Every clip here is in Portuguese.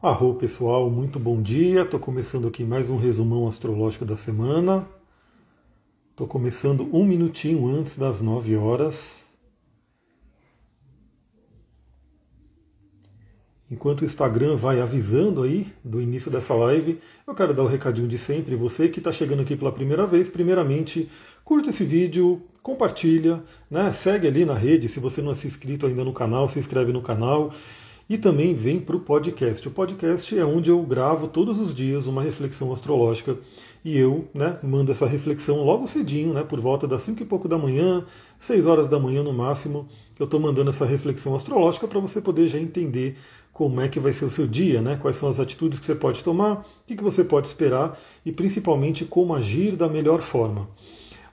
Arro pessoal, muito bom dia. Estou começando aqui mais um resumão astrológico da semana. Estou começando um minutinho antes das 9 horas. Enquanto o Instagram vai avisando aí do início dessa live, eu quero dar o recadinho de sempre. Você que está chegando aqui pela primeira vez, primeiramente, curta esse vídeo, compartilha, né? segue ali na rede. Se você não é inscrito ainda no canal, se inscreve no canal e também vem para o podcast. O podcast é onde eu gravo todos os dias uma reflexão astrológica e eu né, mando essa reflexão logo cedinho, né, por volta das 5 e pouco da manhã, 6 horas da manhã no máximo. Eu estou mandando essa reflexão astrológica para você poder já entender como é que vai ser o seu dia, né, quais são as atitudes que você pode tomar, o que, que você pode esperar e principalmente como agir da melhor forma.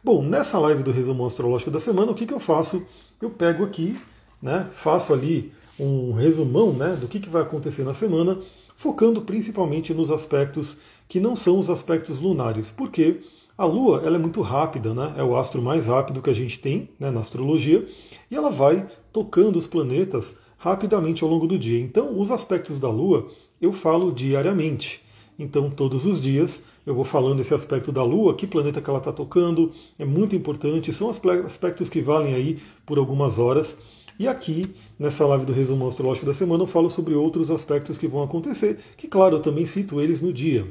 Bom, nessa live do resumo astrológico da semana, o que, que eu faço? Eu pego aqui, né, faço ali um resumão né, do que, que vai acontecer na semana, focando principalmente nos aspectos que não são os aspectos lunares, porque a Lua ela é muito rápida, né, é o astro mais rápido que a gente tem né, na astrologia, e ela vai tocando os planetas rapidamente ao longo do dia. Então, os aspectos da Lua eu falo diariamente. Então, todos os dias eu vou falando esse aspecto da Lua, que planeta que ela está tocando, é muito importante, são aspectos que valem aí por algumas horas. E aqui, nessa live do resumo astrológico da semana, eu falo sobre outros aspectos que vão acontecer, que, claro, eu também cito eles no dia.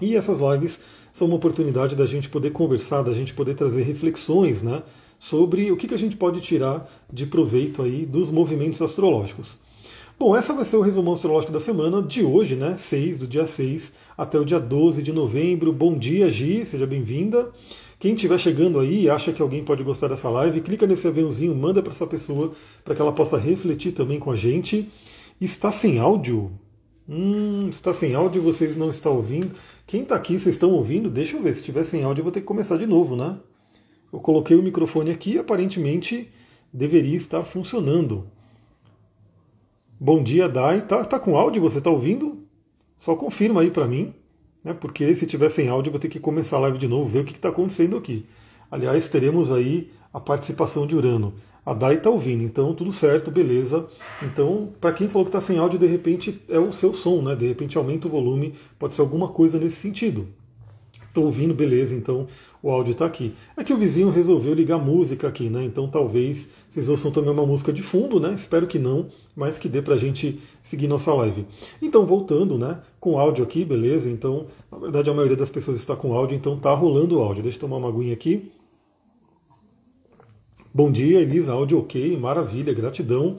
E essas lives são uma oportunidade da gente poder conversar, da gente poder trazer reflexões né, sobre o que, que a gente pode tirar de proveito aí dos movimentos astrológicos. Bom, essa vai ser o resumo astrológico da semana de hoje, né? 6, do dia 6 até o dia 12 de novembro. Bom dia, Gi, seja bem-vinda. Quem estiver chegando aí e acha que alguém pode gostar dessa live, clica nesse aviãozinho, manda para essa pessoa para que ela possa refletir também com a gente. Está sem áudio? Hum, está sem áudio vocês não estão ouvindo. Quem está aqui, vocês estão ouvindo? Deixa eu ver. Se estiver sem áudio, eu vou ter que começar de novo, né? Eu coloquei o microfone aqui aparentemente deveria estar funcionando. Bom dia, Dai. Tá, tá com áudio? Você está ouvindo? Só confirma aí para mim né? porque se tiver sem áudio vou ter que começar a live de novo, ver o que está acontecendo aqui. Aliás, teremos aí a participação de Urano. A Dai está ouvindo, então tudo certo, beleza. Então, para quem falou que está sem áudio, de repente é o seu som, né? De repente aumenta o volume, pode ser alguma coisa nesse sentido. Estou ouvindo, beleza, então o áudio está aqui. É que o vizinho resolveu ligar música aqui, né? Então talvez vocês ouçam também uma música de fundo, né? Espero que não, mas que dê para a gente seguir nossa live. Então, voltando, né? Com áudio aqui, beleza? Então, na verdade, a maioria das pessoas está com áudio, então tá rolando o áudio. Deixa eu tomar uma aguinha aqui. Bom dia, Elisa, áudio ok, maravilha, gratidão.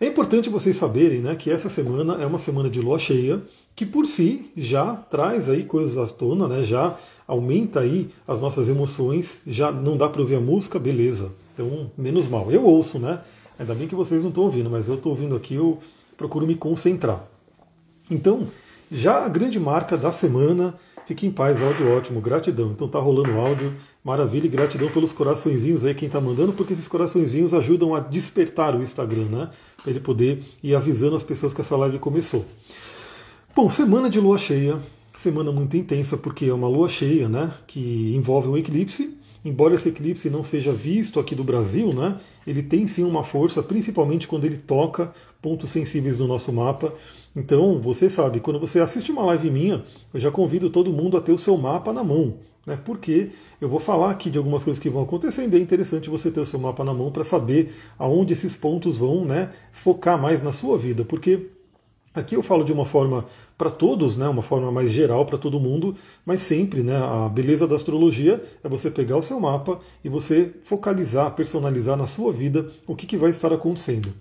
É importante vocês saberem né, que essa semana é uma semana de lua cheia, que por si já traz aí coisas à tona, né? Já aumenta aí as nossas emoções, já não dá para ouvir a música, beleza. Então, menos mal. Eu ouço, né? Ainda bem que vocês não estão ouvindo, mas eu estou ouvindo aqui, eu procuro me concentrar. Então, já a grande marca da semana, fique em paz, áudio ótimo, gratidão. Então tá rolando áudio, maravilha e gratidão pelos coraçõezinhos aí quem tá mandando, porque esses coraçõezinhos ajudam a despertar o Instagram, né? Para ele poder ir avisando as pessoas que essa live começou. Bom, semana de lua cheia, semana muito intensa porque é uma lua cheia, né, que envolve um eclipse. Embora esse eclipse não seja visto aqui do Brasil, né, ele tem sim uma força, principalmente quando ele toca pontos sensíveis no nosso mapa. Então, você sabe, quando você assiste uma live minha, eu já convido todo mundo a ter o seu mapa na mão, né? Porque eu vou falar aqui de algumas coisas que vão acontecendo, e é interessante você ter o seu mapa na mão para saber aonde esses pontos vão, né, focar mais na sua vida, porque Aqui eu falo de uma forma para todos, né, uma forma mais geral para todo mundo, mas sempre né, a beleza da astrologia é você pegar o seu mapa e você focalizar, personalizar na sua vida o que, que vai estar acontecendo.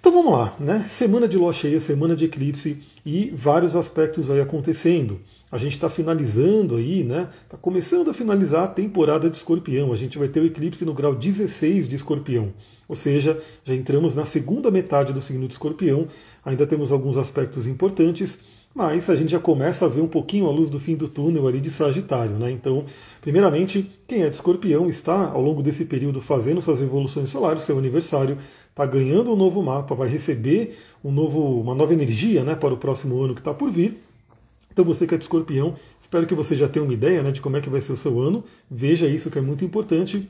Então vamos lá, né? Semana de lua cheia, semana de eclipse e vários aspectos aí acontecendo. A gente está finalizando aí, né? Está começando a finalizar a temporada de escorpião. A gente vai ter o eclipse no grau 16 de escorpião. Ou seja, já entramos na segunda metade do signo de escorpião. Ainda temos alguns aspectos importantes, mas a gente já começa a ver um pouquinho a luz do fim do túnel ali de Sagitário, né? Então, primeiramente, quem é de escorpião está ao longo desse período fazendo suas revoluções solares, seu aniversário, está ganhando um novo mapa, vai receber um novo, uma nova energia né, para o próximo ano que está por vir. Então você que é de escorpião, espero que você já tenha uma ideia né, de como é que vai ser o seu ano. Veja isso que é muito importante.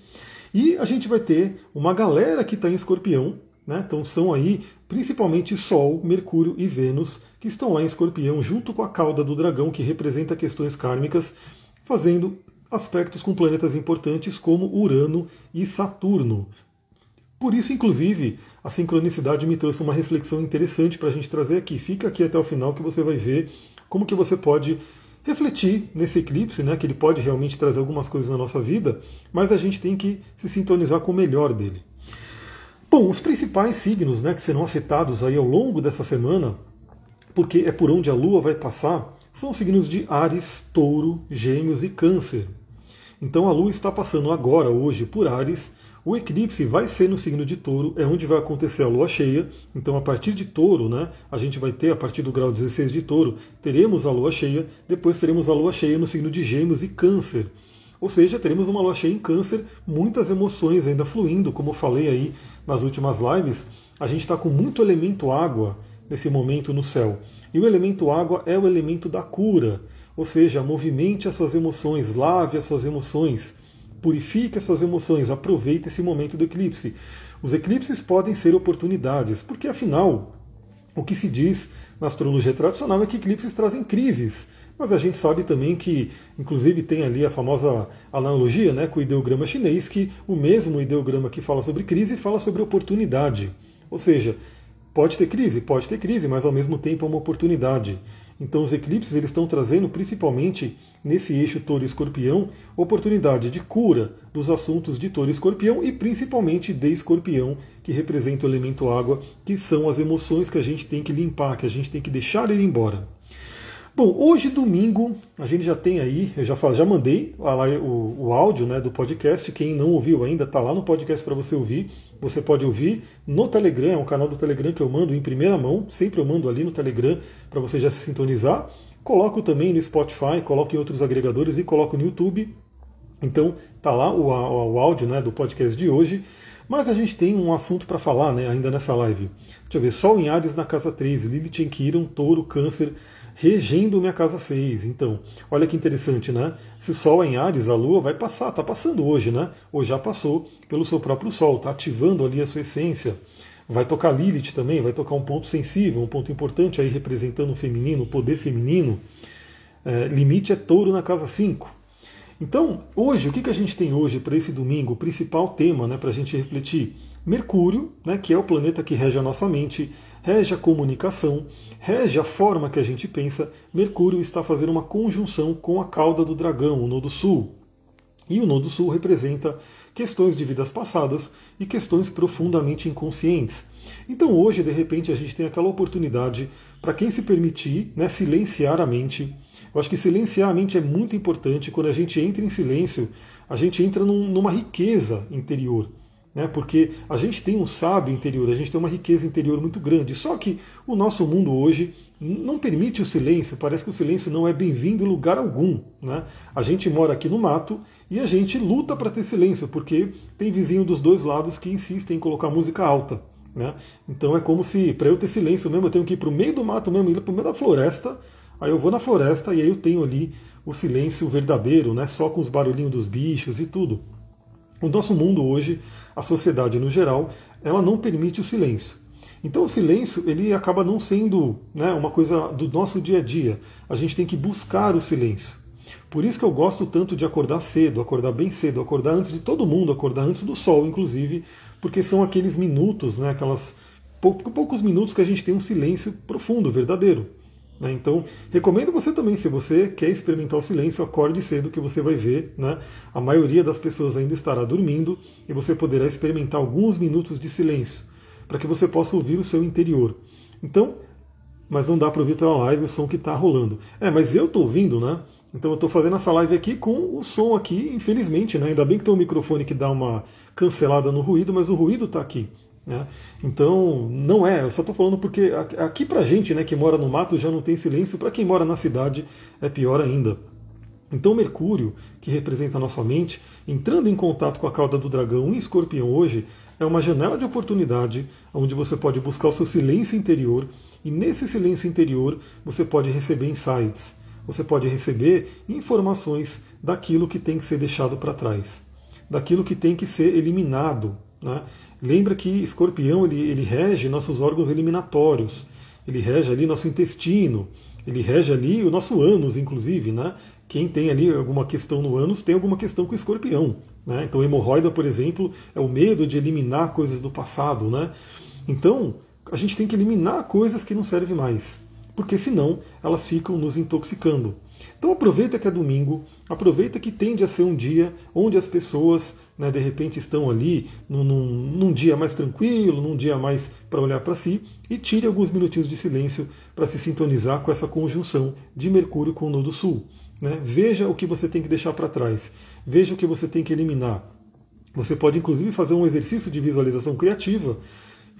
E a gente vai ter uma galera que está em escorpião, Né? Então são aí principalmente Sol, Mercúrio e Vênus, que estão lá em Escorpião, junto com a cauda do dragão, que representa questões kármicas, fazendo aspectos com planetas importantes como Urano e Saturno. Por isso, inclusive, a sincronicidade me trouxe uma reflexão interessante para a gente trazer aqui. Fica aqui até o final que você vai ver como que você pode refletir nesse eclipse, né, que ele pode realmente trazer algumas coisas na nossa vida, mas a gente tem que se sintonizar com o melhor dele. Bom, os principais signos né, que serão afetados aí ao longo dessa semana, porque é por onde a Lua vai passar, são os signos de Ares, Touro, Gêmeos e Câncer. Então a Lua está passando agora, hoje, por Ares. O eclipse vai ser no signo de Touro, é onde vai acontecer a Lua cheia. Então, a partir de Touro, né, a gente vai ter, a partir do grau 16 de Touro, teremos a Lua cheia. Depois teremos a Lua cheia no signo de Gêmeos e Câncer. Ou seja, teremos uma lua cheia em câncer, muitas emoções ainda fluindo, como eu falei aí nas últimas lives. A gente está com muito elemento água nesse momento no céu. E o elemento água é o elemento da cura. Ou seja, movimente as suas emoções, lave as suas emoções, purifique as suas emoções, aproveite esse momento do eclipse. Os eclipses podem ser oportunidades, porque afinal, o que se diz na astrologia tradicional é que eclipses trazem crises. Mas a gente sabe também que, inclusive, tem ali a famosa analogia né, com o ideograma chinês, que o mesmo ideograma que fala sobre crise fala sobre oportunidade. Ou seja, pode ter crise, pode ter crise, mas ao mesmo tempo é uma oportunidade. Então os eclipses eles estão trazendo principalmente nesse eixo touro escorpião oportunidade de cura dos assuntos de touro escorpião e principalmente de escorpião, que representa o elemento água, que são as emoções que a gente tem que limpar, que a gente tem que deixar ir embora. Bom, hoje domingo a gente já tem aí, eu já, já mandei o, o áudio né, do podcast. Quem não ouviu ainda está lá no podcast para você ouvir. Você pode ouvir no Telegram, é um canal do Telegram que eu mando em primeira mão, sempre eu mando ali no Telegram para você já se sintonizar. Coloco também no Spotify, coloco em outros agregadores e coloco no YouTube. Então tá lá o, o, o áudio né, do podcast de hoje. Mas a gente tem um assunto para falar né, ainda nessa live. Deixa eu ver, Sol em Ares na casa 13, Lilith em Kiron, Touro, Câncer, regendo minha casa 6. Então, olha que interessante, né? Se o Sol é em Ares, a Lua vai passar, está passando hoje, né? Ou já passou pelo seu próprio Sol, está ativando ali a sua essência. Vai tocar Lilith também, vai tocar um ponto sensível, um ponto importante aí representando o feminino, o poder feminino. É, limite é touro na casa 5. Então, hoje, o que, que a gente tem hoje para esse domingo? O principal tema né, para a gente refletir? Mercúrio, né, que é o planeta que rege a nossa mente, rege a comunicação, rege a forma que a gente pensa, Mercúrio está fazendo uma conjunção com a cauda do dragão, o nodo sul. E o nodo sul representa questões de vidas passadas e questões profundamente inconscientes. Então hoje, de repente, a gente tem aquela oportunidade para quem se permitir né, silenciar a mente. Eu acho que silenciar a mente é muito importante. Quando a gente entra em silêncio, a gente entra num, numa riqueza interior né? porque a gente tem um sábio interior, a gente tem uma riqueza interior muito grande. Só que o nosso mundo hoje não permite o silêncio, parece que o silêncio não é bem-vindo em lugar algum. Né? A gente mora aqui no mato e a gente luta para ter silêncio, porque tem vizinho dos dois lados que insistem em colocar música alta. Né? Então é como se, para eu ter silêncio mesmo, eu tenho que ir para o meio do mato mesmo, ir para o meio da floresta. Aí eu vou na floresta e aí eu tenho ali o silêncio verdadeiro, né? só com os barulhinhos dos bichos e tudo. O nosso mundo hoje a sociedade no geral, ela não permite o silêncio. Então o silêncio ele acaba não sendo né, uma coisa do nosso dia a dia. A gente tem que buscar o silêncio. Por isso que eu gosto tanto de acordar cedo, acordar bem cedo, acordar antes de todo mundo, acordar antes do sol, inclusive, porque são aqueles minutos, né, aquelas poucos minutos que a gente tem um silêncio profundo, verdadeiro. Né? Então, recomendo você também, se você quer experimentar o silêncio, acorde cedo que você vai ver. Né? A maioria das pessoas ainda estará dormindo e você poderá experimentar alguns minutos de silêncio para que você possa ouvir o seu interior. Então, mas não dá para ouvir pela live o som que está rolando. É, mas eu estou ouvindo, né? Então eu estou fazendo essa live aqui com o som aqui, infelizmente, né? Ainda bem que tem um microfone que dá uma cancelada no ruído, mas o ruído está aqui. Né? Então, não é, eu só estou falando porque aqui pra gente, né, que mora no mato, já não tem silêncio, para quem mora na cidade é pior ainda. Então, Mercúrio, que representa a nossa mente, entrando em contato com a cauda do dragão em escorpião hoje, é uma janela de oportunidade onde você pode buscar o seu silêncio interior e nesse silêncio interior você pode receber insights, você pode receber informações daquilo que tem que ser deixado para trás, daquilo que tem que ser eliminado. Né? Lembra que escorpião ele, ele rege nossos órgãos eliminatórios, ele rege ali nosso intestino, ele rege ali o nosso ânus, inclusive, né? Quem tem ali alguma questão no ânus tem alguma questão com o escorpião. Né? Então, hemorroida, por exemplo, é o medo de eliminar coisas do passado. Né? Então, a gente tem que eliminar coisas que não servem mais, porque senão elas ficam nos intoxicando. Então aproveita que é domingo, aproveita que tende a ser um dia onde as pessoas né, de repente estão ali num, num, num dia mais tranquilo, num dia mais para olhar para si, e tire alguns minutinhos de silêncio para se sintonizar com essa conjunção de Mercúrio com o Nodo Sul. Né? Veja o que você tem que deixar para trás, veja o que você tem que eliminar. Você pode inclusive fazer um exercício de visualização criativa,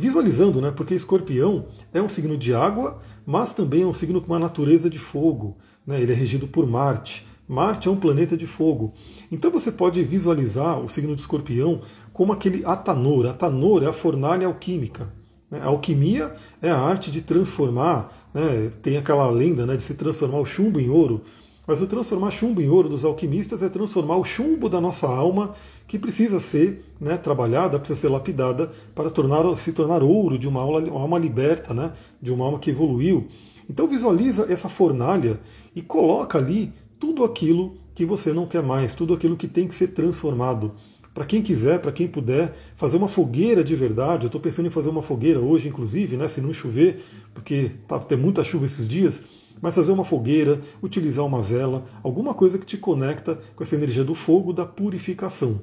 visualizando, né? porque escorpião é um signo de água, mas também é um signo com uma natureza de fogo. Né? Ele é regido por Marte. Marte é um planeta de fogo. Então você pode visualizar o signo de escorpião como aquele Atanor. Atanor é a fornalha alquímica. Né? A alquimia é a arte de transformar, né? tem aquela lenda né, de se transformar o chumbo em ouro. Mas o transformar chumbo em ouro dos alquimistas é transformar o chumbo da nossa alma, que precisa ser né, trabalhada, precisa ser lapidada para tornar, se tornar ouro de uma alma, uma alma liberta, né, de uma alma que evoluiu. Então visualiza essa fornalha e coloca ali tudo aquilo que você não quer mais, tudo aquilo que tem que ser transformado. Para quem quiser, para quem puder, fazer uma fogueira de verdade. Eu estou pensando em fazer uma fogueira hoje, inclusive, né, se não chover, porque tá tem muita chuva esses dias. Mas fazer uma fogueira, utilizar uma vela, alguma coisa que te conecta com essa energia do fogo, da purificação.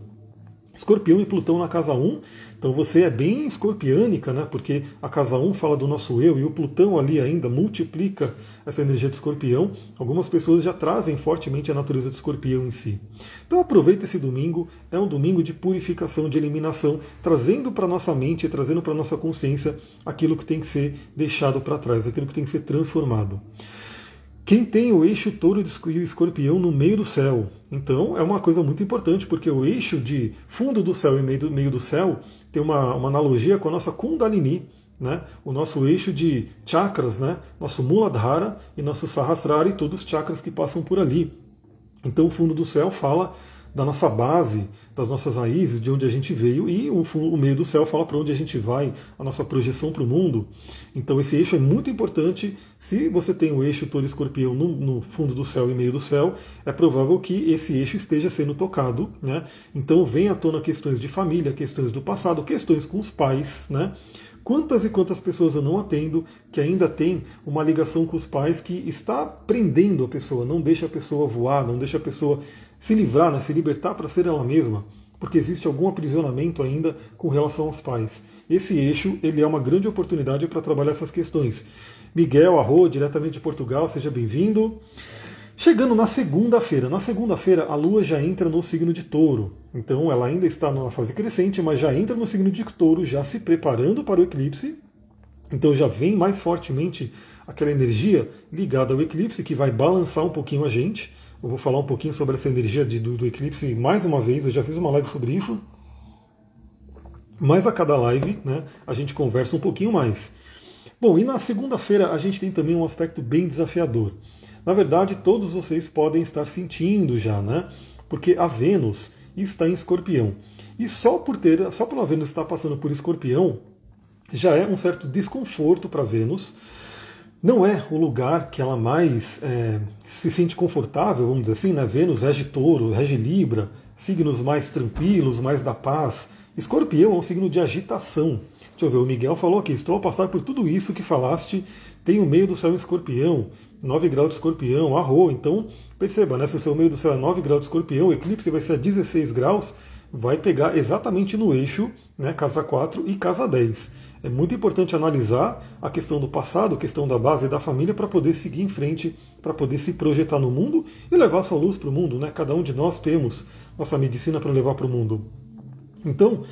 Escorpião e Plutão na casa 1, então você é bem escorpiânica, né? Porque a casa 1 fala do nosso eu e o Plutão ali ainda multiplica essa energia de escorpião. Algumas pessoas já trazem fortemente a natureza de escorpião em si. Então aproveita esse domingo, é um domingo de purificação, de eliminação, trazendo para nossa mente, trazendo para nossa consciência aquilo que tem que ser deixado para trás, aquilo que tem que ser transformado. Quem tem o eixo touro e escorpião no meio do céu? Então é uma coisa muito importante, porque o eixo de fundo do céu e meio do, meio do céu tem uma, uma analogia com a nossa Kundalini, né? o nosso eixo de chakras, né? nosso Muladhara e nosso Sahasrara e todos os chakras que passam por ali. Então o fundo do céu fala da nossa base, das nossas raízes, de onde a gente veio, e o, o meio do céu fala para onde a gente vai, a nossa projeção para o mundo. Então esse eixo é muito importante. Se você tem o eixo touro escorpião no, no, fundo do céu e meio do céu, é provável que esse eixo esteja sendo tocado. Né? Então vem à tona questões de família, questões do passado, questões com os pais. Né? Quantas e quantas pessoas eu não atendo que ainda tem uma ligação com os pais que está prendendo a pessoa, não deixa a pessoa voar, não deixa a pessoa se livrar, né, se libertar para ser ela mesma, porque existe algum aprisionamento ainda com relação aos pais. Esse eixo ele é uma grande oportunidade para trabalhar essas questões. Miguel Arro, diretamente de Portugal, seja bem-vindo. Chegando na segunda-feira. Na segunda-feira, a Lua já entra no signo de touro. Então, ela ainda está numa fase crescente, mas já entra no signo de touro, já se preparando para o eclipse. Então, já vem mais fortemente aquela energia ligada ao eclipse, que vai balançar um pouquinho a gente. Eu vou falar um pouquinho sobre essa energia de, do, do, eclipse mais uma vez, eu já fiz uma live sobre isso. Mas a cada live né, a gente conversa um pouquinho mais. Bom, e na segunda-feira a gente tem também um aspecto bem desafiador. Na verdade, todos vocês podem estar sentindo já, né? Porque a Vênus está em escorpião. E só por ter, só pela Vênus estar passando por escorpião, já é um certo desconforto para Vênus não é o lugar que ela mais é, se sente confortável, vamos dizer assim, né? Vênus rege touro, rege Libra, signos mais tranquilos, mais da paz. Escorpião é um signo de agitação. Deixa eu ver, o Miguel falou aqui, estou a passar por tudo isso que falaste, tem o meio do céu em escorpião, 9 graus de escorpião, arro, então perceba, né, se o seu meio do céu é 9 graus de escorpião, o eclipse vai ser a 16 graus, vai pegar exatamente no eixo, né, casa 4 e casa 10. É muito importante analisar a questão do passado, a questão da base da família, para poder seguir em frente, para poder se projetar no mundo e levar sua luz para o mundo. Né? Cada um de nós temos nossa medicina para levar para o mundo. Então,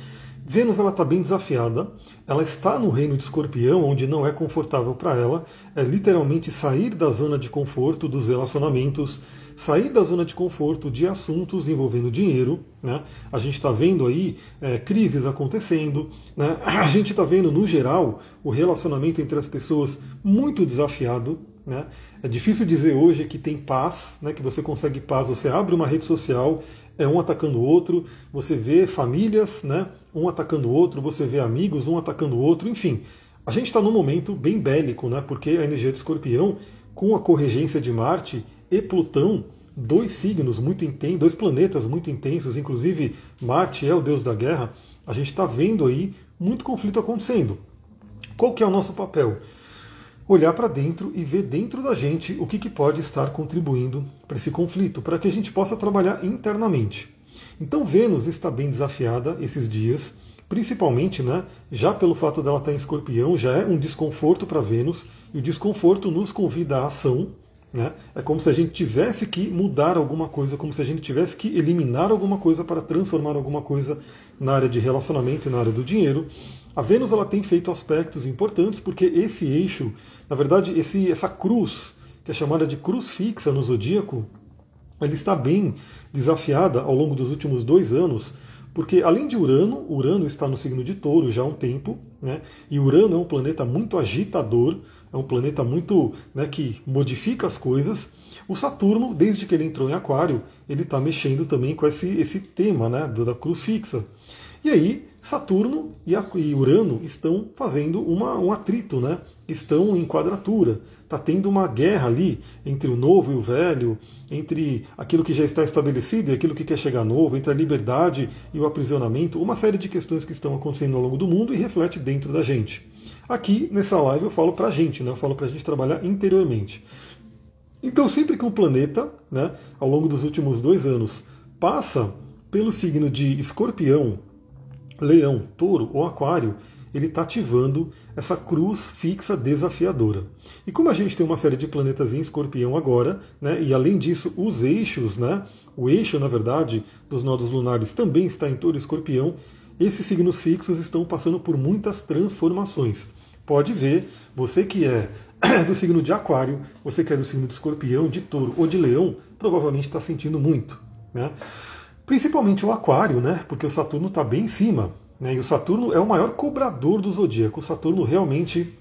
Vênus ela está bem desafiada, ela está no reino de escorpião, onde não é confortável para ela, é literalmente sair da zona de conforto dos relacionamentos, sair da zona de conforto de assuntos envolvendo dinheiro. Né? A gente está vendo aí é, crises acontecendo, né? a gente está vendo, no geral, o relacionamento entre as pessoas muito desafiado. Né? É difícil dizer hoje que tem paz, né? que você consegue paz. Você abre uma rede social, é um atacando o outro, você vê famílias, né, um atacando o outro, você vê amigos, um atacando o outro, enfim. A gente está num momento bem bélico, né, porque a energia de escorpião, com a corregência de Marte e Plutão, dois signos muito intensos, dois planetas muito intensos, inclusive Marte é o deus da guerra, a gente está vendo aí muito conflito acontecendo. Qual que é o nosso papel? Olhar para dentro e ver dentro da gente o que, que pode estar contribuindo para esse conflito, para que a gente possa trabalhar internamente. Então Vênus está bem desafiada esses dias, principalmente, né, já pelo fato dela estar em escorpião, já é um desconforto para Vênus, e o desconforto nos convida à ação, né? É como se a gente tivesse que mudar alguma coisa, como se a gente tivesse que eliminar alguma coisa para transformar alguma coisa na área de relacionamento e na área do dinheiro. A Vênus ela tem feito aspectos importantes porque esse eixo, na verdade, esse, essa cruz, que é chamada de cruz fixa no zodíaco, ela está bem desafiada ao longo dos últimos dois anos, porque além de Urano, Urano está no signo de Touro já há um tempo, né? e Urano é um planeta muito agitador, é um planeta muito né, que modifica as coisas. O Saturno, desde que ele entrou em Aquário, ele está mexendo também com esse, esse tema né, da cruz fixa. E aí, Saturno e Urano estão fazendo uma, um atrito, né? estão em quadratura. Está tendo uma guerra ali entre o novo e o velho, entre aquilo que já está estabelecido e aquilo que quer chegar novo, entre a liberdade e o aprisionamento, uma série de questões que estão acontecendo ao longo do mundo e reflete dentro da gente. Aqui nessa live eu falo para a gente, né? eu falo para a gente trabalhar interiormente. Então, sempre que um planeta, né, ao longo dos últimos dois anos, passa pelo signo de escorpião, leão, touro ou aquário, ele está ativando essa cruz fixa desafiadora. E como a gente tem uma série de planetas em escorpião agora, né, e além disso, os eixos, né, o eixo, na verdade, dos nodos lunares também está em touro e escorpião, esses signos fixos estão passando por muitas transformações pode ver, você que é do signo de Aquário, você que é do signo de Escorpião, de Touro ou de Leão, provavelmente está sentindo muito. Né? Principalmente o Aquário, né? porque o Saturno está bem em cima. Né? E o Saturno é o maior cobrador do zodíaco. O Saturno realmente,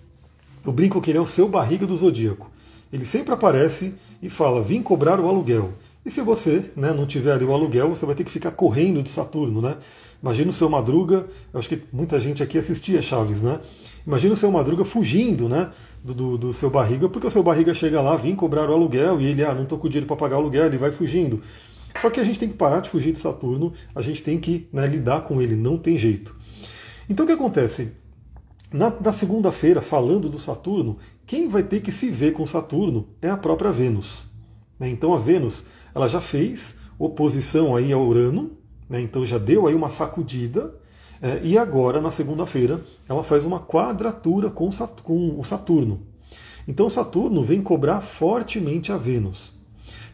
eu brinco que ele é o seu barriga do zodíaco. Ele sempre aparece e fala: vim cobrar o aluguel. E se você né, não tiver ali o aluguel, você vai ter que ficar correndo de Saturno, né? Imagina o seu Madruga, eu acho que muita gente aqui assistia Chaves, né? Imagina o seu Madruga fugindo, né? Do, do, do, seu barriga, porque o seu barriga chega lá, vem cobrar o aluguel e ele, ah, não estou com dinheiro para pagar o aluguel, ele vai fugindo. Só que a gente tem que parar de fugir de Saturno, a gente tem que né, lidar com ele, não tem jeito. Então o que acontece? Na, na segunda-feira, falando do Saturno, quem vai ter que se ver com Saturno é a própria Vênus. Né? Então a Vênus ela já fez oposição aí ao Urano, né? então já deu aí uma sacudida, é, e agora, na segunda-feira, ela faz uma quadratura com o Saturno. Então Saturno vem cobrar fortemente a Vênus.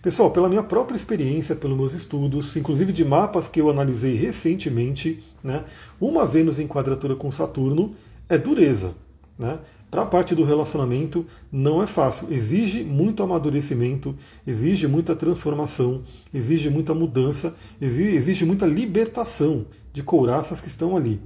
Pessoal, pela minha própria experiência, pelos meus estudos, inclusive de mapas que eu analisei recentemente, né, uma Vênus em quadratura com Saturno é dureza. Né? Para a parte do relacionamento não é fácil, exige muito amadurecimento, exige muita transformação, exige muita mudança, exige muita libertação de couraças que estão ali.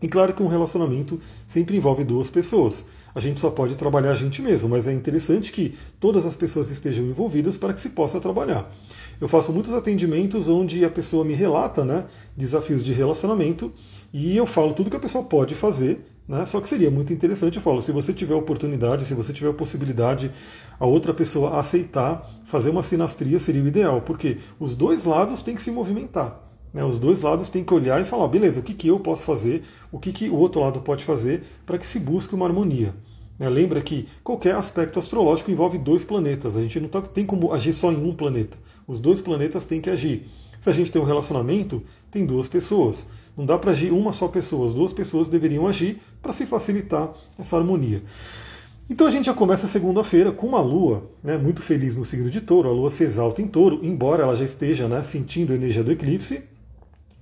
E claro que um relacionamento sempre envolve duas pessoas. A gente só pode trabalhar a gente mesmo, mas é interessante que todas as pessoas estejam envolvidas para que se possa trabalhar. Eu faço muitos atendimentos onde a pessoa me relata né, desafios de relacionamento e eu falo tudo que a pessoa pode fazer né? Só que seria muito interessante, eu falo, se você tiver oportunidade, se você tiver a possibilidade, a outra pessoa aceitar fazer uma sinastria seria o ideal, porque os dois lados têm que se movimentar. Né? Os dois lados têm que olhar e falar, beleza, o que, que eu posso fazer, o que, que o outro lado pode fazer para que se busque uma harmonia. Né? Lembra que qualquer aspecto astrológico envolve dois planetas, a gente não tá, tem como agir só em um planeta. Os dois planetas têm que agir. Se a gente tem um relacionamento, tem duas pessoas. Não dá para agir uma só pessoa, as duas pessoas deveriam agir para se facilitar essa harmonia. Então a gente já começa segunda-feira com uma lua né, muito feliz no signo de touro, a lua se exalta em touro, embora ela já esteja né, sentindo a energia do eclipse,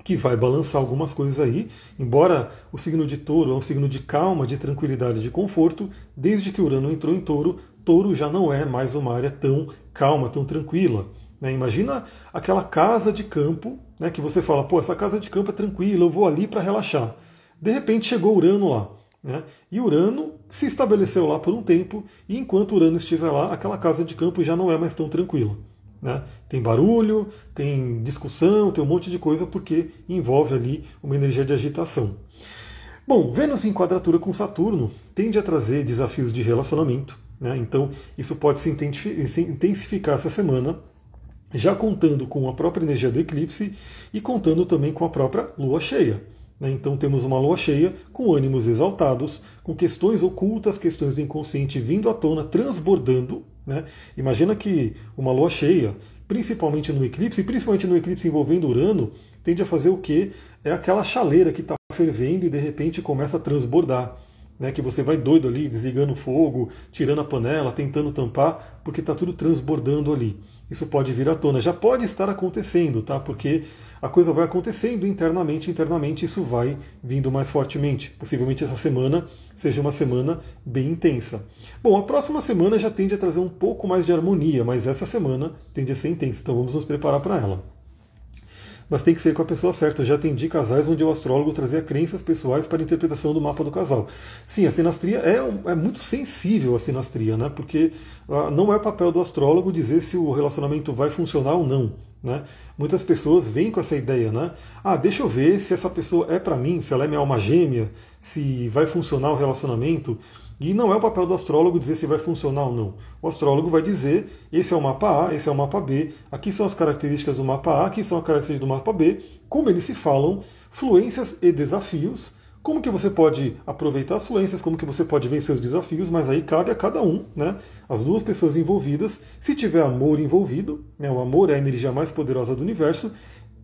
que vai balançar algumas coisas aí, embora o signo de touro é um signo de calma, de tranquilidade, de conforto, desde que Urano entrou em touro, touro já não é mais uma área tão calma, tão tranquila. Né? Imagina aquela casa de campo né, que você fala, pô, essa casa de campo é tranquila, eu vou ali para relaxar. De repente chegou Urano lá. Né? E Urano se estabeleceu lá por um tempo, e enquanto Urano estiver lá, aquela casa de campo já não é mais tão tranquila. Né? Tem barulho, tem discussão, tem um monte de coisa porque envolve ali uma energia de agitação. Bom, Vênus em quadratura com Saturno tende a trazer desafios de relacionamento, né? então isso pode se intensificar essa semana, já contando com a própria energia do eclipse e contando também com a própria lua cheia. Né? Então temos uma lua cheia com ânimos exaltados, com questões ocultas, questões do inconsciente vindo à tona, transbordando. Né? Imagina que uma lua cheia, principalmente no eclipse, principalmente no eclipse envolvendo Urano, tende a fazer o quê? É aquela chaleira que está fervendo e de repente começa a transbordar. Né, que você vai doido ali, desligando o fogo, tirando a panela, tentando tampar, porque está tudo transbordando ali isso pode vir à tona. Já pode estar acontecendo, tá? Porque a coisa vai acontecendo internamente, internamente isso vai vindo mais fortemente. Possivelmente essa semana seja uma semana bem intensa. Bom, a próxima semana já tende a trazer um pouco mais de harmonia, mas essa semana tende a ser intensa, então vamos nos preparar para ela mas tem que ser com a pessoa certa. Eu já atendi casais onde o astrólogo trazia crenças pessoais para a interpretação do mapa do casal. Sim, a sinastria é, é muito sensível a sinastria, né? Porque ah, não é papel do astrólogo dizer se o relacionamento vai funcionar ou não. Né? Muitas pessoas vêm com essa ideia, né? Ah, deixa eu ver se essa pessoa é para mim, se ela é minha alma gêmea, se vai funcionar o relacionamento. E não é o papel do astrólogo dizer se vai funcionar ou não. O astrólogo vai dizer: esse é o mapa A, esse é o mapa B, aqui são as características do mapa A, aqui são as características do mapa B, como eles se falam, fluências e desafios, como que você pode aproveitar as fluências, como que você pode vencer os desafios, mas aí cabe a cada um, né? As duas pessoas envolvidas, se tiver amor envolvido, né? o amor é a energia mais poderosa do universo,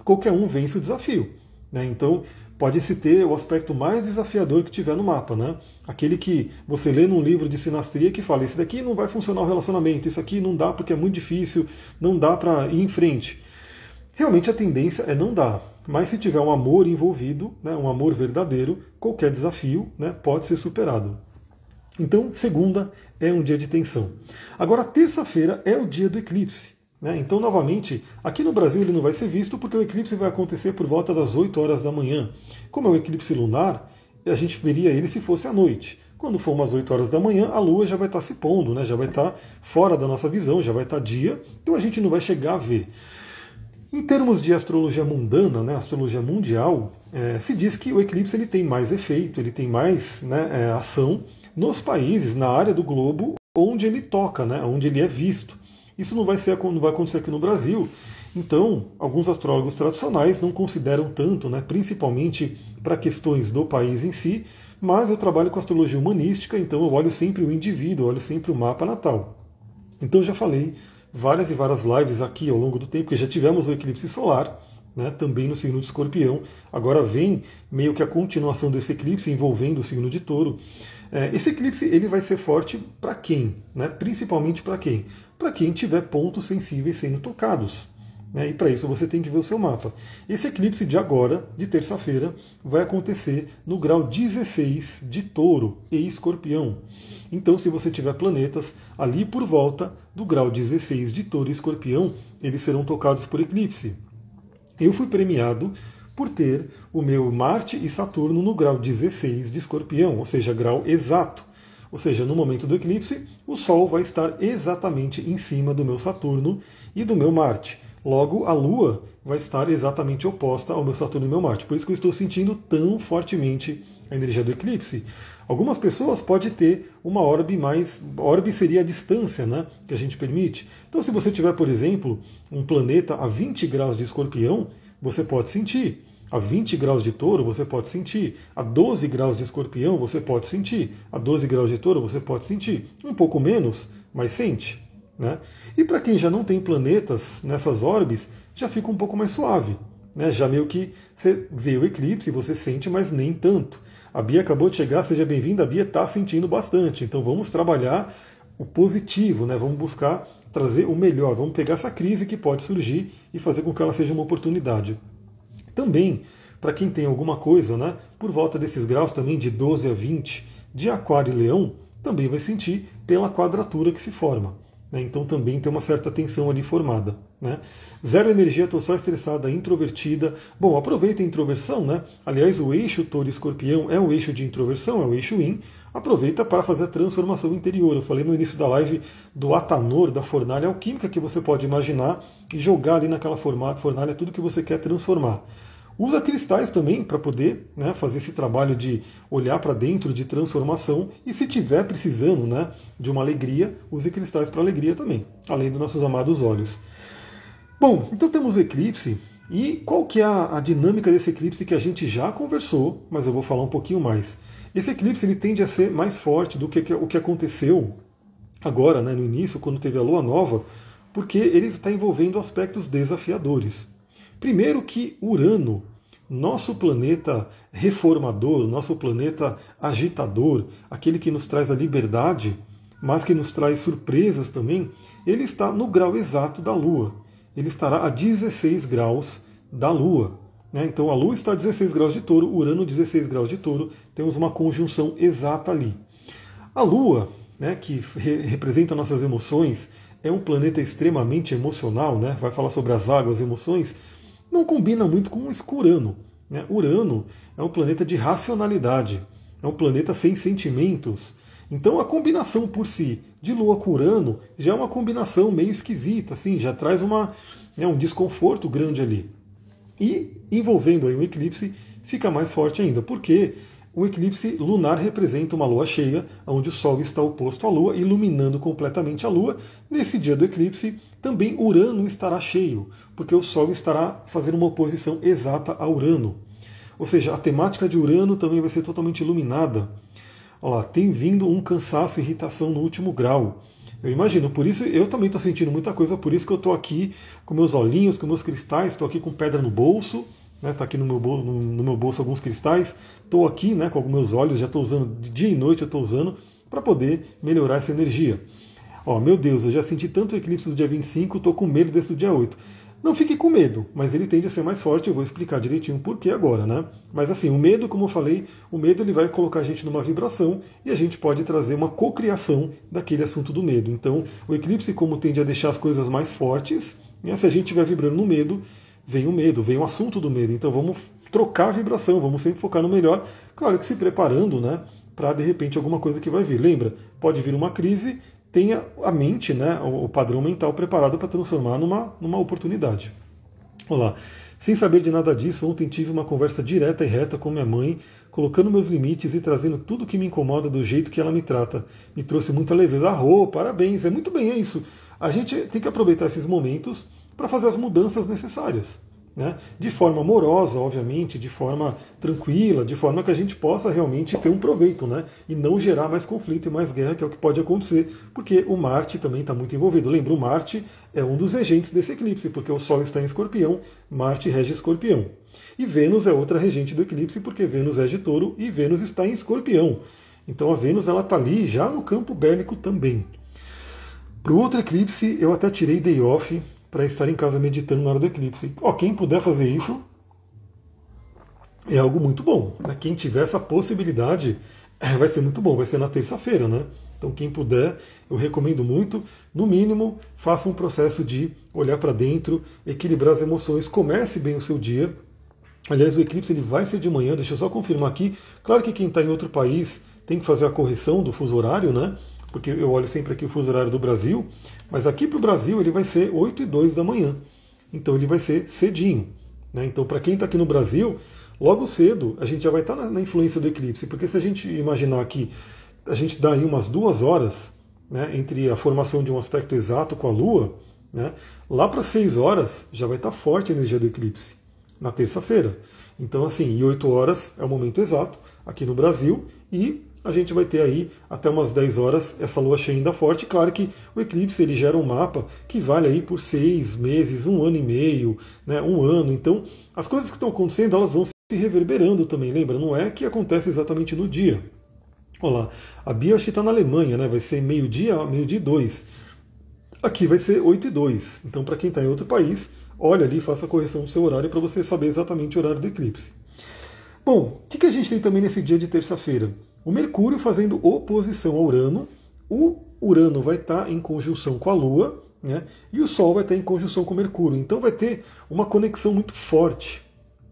qualquer um vence o desafio. Né? Então, pode-se ter o aspecto mais desafiador que tiver no mapa, né? Aquele que você lê num livro de sinastria que fala: esse daqui não vai funcionar o relacionamento, isso aqui não dá porque é muito difícil, não dá para ir em frente. Realmente a tendência é não dar, mas se tiver um amor envolvido, né, um amor verdadeiro, qualquer desafio né, pode ser superado. Então, segunda é um dia de tensão. Agora, terça-feira é o dia do eclipse. Né? Então, novamente, aqui no Brasil ele não vai ser visto porque o eclipse vai acontecer por volta das 8 horas da manhã. Como é um eclipse lunar, a gente veria ele se fosse à noite. Quando for umas 8 horas da manhã, a Lua já vai estar se pondo, né? já vai estar fora da nossa visão, já vai estar dia, então a gente não vai chegar a ver. Em termos de astrologia mundana, né, astrologia mundial, é, se diz que o eclipse ele tem mais efeito, ele tem mais né, é, ação nos países, na área do globo onde ele toca, né, onde ele é visto. Isso não vai, ser, não vai acontecer aqui no Brasil. Então, alguns astrólogos tradicionais não consideram tanto, né, principalmente para questões do país em si, mas eu trabalho com astrologia humanística, então eu olho sempre o indivíduo, olho sempre o mapa natal. Então já falei várias e várias lives aqui ao longo do tempo, porque já tivemos o eclipse solar, né, também no signo de escorpião. Agora vem meio que a continuação desse eclipse envolvendo o signo de touro. É, esse eclipse ele vai ser forte para quem? Né? Principalmente para quem? Para quem tiver pontos sensíveis sendo tocados. Né? E para isso você tem que ver o seu mapa. Esse eclipse de agora, de terça-feira, vai acontecer no grau 16 de touro e escorpião. Então, se você tiver planetas ali por volta do grau 16 de touro e escorpião, eles serão tocados por eclipse. Eu fui premiado por ter o meu Marte e Saturno no grau 16 de Escorpião, ou seja, grau exato. Ou seja, no momento do eclipse, o Sol vai estar exatamente em cima do meu Saturno e do meu Marte. Logo, a Lua vai estar exatamente oposta ao meu Saturno e meu Marte. Por isso que eu estou sentindo tão fortemente a energia do eclipse. Algumas pessoas podem ter uma orbe mais. Orbe seria a distância né, que a gente permite. Então, se você tiver, por exemplo, um planeta a 20 graus de escorpião, você pode sentir. A 20 graus de touro você pode sentir. A 12 graus de escorpião você pode sentir. A 12 graus de touro você pode sentir. Um pouco menos, mas sente. Né? E para quem já não tem planetas nessas orbes, já fica um pouco mais suave. Né? Já meio que você vê o eclipse, você sente, mas nem tanto. A Bia acabou de chegar, seja bem-vinda. A Bia está sentindo bastante. Então vamos trabalhar o positivo, né? vamos buscar trazer o melhor. Vamos pegar essa crise que pode surgir e fazer com que ela seja uma oportunidade. Também, para quem tem alguma coisa, né, por volta desses graus também de 12 a 20 de Aquário e Leão, também vai sentir pela quadratura que se forma. Né, então também tem uma certa tensão ali formada. Né? Zero energia, estou só estressada, introvertida. Bom, aproveita a introversão, né? Aliás, o eixo touro escorpião é o eixo de introversão, é o eixo yin. Aproveita para fazer a transformação interior. Eu falei no início da live do atanor, da fornalha alquímica que você pode imaginar e jogar ali naquela fornalha tudo que você quer transformar. Usa cristais também para poder né, fazer esse trabalho de olhar para dentro, de transformação. E se tiver precisando né, de uma alegria, use cristais para alegria também, além dos nossos amados olhos. Bom, então temos o eclipse. E qual que é a, a dinâmica desse eclipse que a gente já conversou, mas eu vou falar um pouquinho mais. Esse eclipse ele tende a ser mais forte do que, o que aconteceu agora, né, no início, quando teve a lua nova, porque ele está envolvendo aspectos desafiadores. Primeiro que Urano, nosso planeta reformador, nosso planeta agitador, aquele que nos traz a liberdade, mas que nos traz surpresas também, ele está no grau exato da Lua ele estará a 16 graus da Lua. Né? Então a Lua está a 16 graus de touro, Urano 16 graus de touro, temos uma conjunção exata ali. A Lua, né, que re representa nossas emoções, é um planeta extremamente emocional, né? vai falar sobre as águas, emoções, não combina muito com o Urano. Né? Urano é um planeta de racionalidade, é um planeta sem sentimentos, então a combinação por si de Lua com Urano já é uma combinação meio esquisita, assim, já traz uma, né, um desconforto grande ali. E envolvendo aí um eclipse fica mais forte ainda, porque o eclipse lunar representa uma lua cheia, onde o Sol está oposto à Lua, iluminando completamente a Lua. Nesse dia do eclipse, também Urano estará cheio, porque o Sol estará fazendo uma oposição exata a Urano. Ou seja, a temática de Urano também vai ser totalmente iluminada. Olha lá, tem vindo um cansaço e irritação no último grau. Eu imagino, por isso eu também estou sentindo muita coisa, por isso que eu estou aqui com meus olhinhos, com meus cristais, estou aqui com pedra no bolso, né, tá aqui no meu, bolso, no, meu bolso alguns cristais, estou aqui né, com meus olhos, já estou usando, dia e noite eu estou usando, para poder melhorar essa energia. Ó, meu Deus, eu já senti tanto o eclipse do dia 25, estou com medo desse do dia 8. Não fique com medo, mas ele tende a ser mais forte, eu vou explicar direitinho por que agora, né? Mas assim, o medo, como eu falei, o medo ele vai colocar a gente numa vibração e a gente pode trazer uma cocriação daquele assunto do medo. Então, o eclipse, como tende a deixar as coisas mais fortes, né? se a gente estiver vibrando no medo, vem o medo, vem o assunto do medo. Então vamos trocar a vibração, vamos sempre focar no melhor, claro que se preparando, né? Para de repente alguma coisa que vai vir. Lembra, pode vir uma crise tenha a mente, né, o padrão mental preparado para transformar numa, numa oportunidade. Olá. Sem saber de nada disso, ontem tive uma conversa direta e reta com minha mãe, colocando meus limites e trazendo tudo que me incomoda do jeito que ela me trata. Me trouxe muita leveza. Ah, oh, parabéns, é muito bem, é isso. A gente tem que aproveitar esses momentos para fazer as mudanças necessárias. Né? De forma amorosa, obviamente, de forma tranquila, de forma que a gente possa realmente ter um proveito, né? E não gerar mais conflito e mais guerra, que é o que pode acontecer, porque o Marte também está muito envolvido. Lembra, o Marte é um dos regentes desse eclipse, porque o Sol está em escorpião, Marte rege escorpião. E Vênus é outra regente do eclipse, porque Vênus de touro e Vênus está em escorpião. Então a Vênus ela está ali já no campo bélico também. Para o outro eclipse, eu até tirei day off, para estar em casa meditando na hora do eclipse. Ó, quem puder fazer isso é algo muito bom. Né? Quem tiver essa possibilidade vai ser muito bom. Vai ser na terça-feira, né? Então, quem puder, eu recomendo muito. No mínimo, faça um processo de olhar para dentro, equilibrar as emoções, comece bem o seu dia. Aliás, o eclipse ele vai ser de manhã, deixa eu só confirmar aqui. Claro que quem está em outro país tem que fazer a correção do fuso horário, né? Porque eu olho sempre aqui o fuso horário do Brasil. Mas aqui para o Brasil ele vai ser 8 e 2 da manhã. Então ele vai ser cedinho. Né? Então, para quem está aqui no Brasil, logo cedo a gente já vai estar tá na, na, influência do eclipse. Porque se a gente imaginar que a gente dá aí umas duas horas né, entre a formação de um aspecto exato com a Lua, né, lá para 6 horas já vai estar tá forte a energia do eclipse, na terça-feira. Então, assim, e 8 horas é o momento exato aqui no Brasil e a gente vai ter aí até umas 10 horas essa lua cheia ainda forte. Claro que o eclipse ele gera um mapa que vale aí por seis meses, um ano e meio, né, um ano. Então, as coisas que estão acontecendo elas vão se reverberando também. Lembra? Não é que acontece exatamente no dia. Olha lá, a Bia acho que está na Alemanha, né? Vai ser meio-dia, meio-dia e dois. Aqui vai ser 8 e 2. Então, para quem está em outro país, olha ali, faça a correção do seu horário para você saber exatamente o horário do eclipse. Bom, o que, que a gente tem também nesse dia de terça-feira? O Mercúrio fazendo oposição ao Urano. O Urano vai estar em conjunção com a Lua, né? e o Sol vai estar em conjunção com Mercúrio. Então vai ter uma conexão muito forte.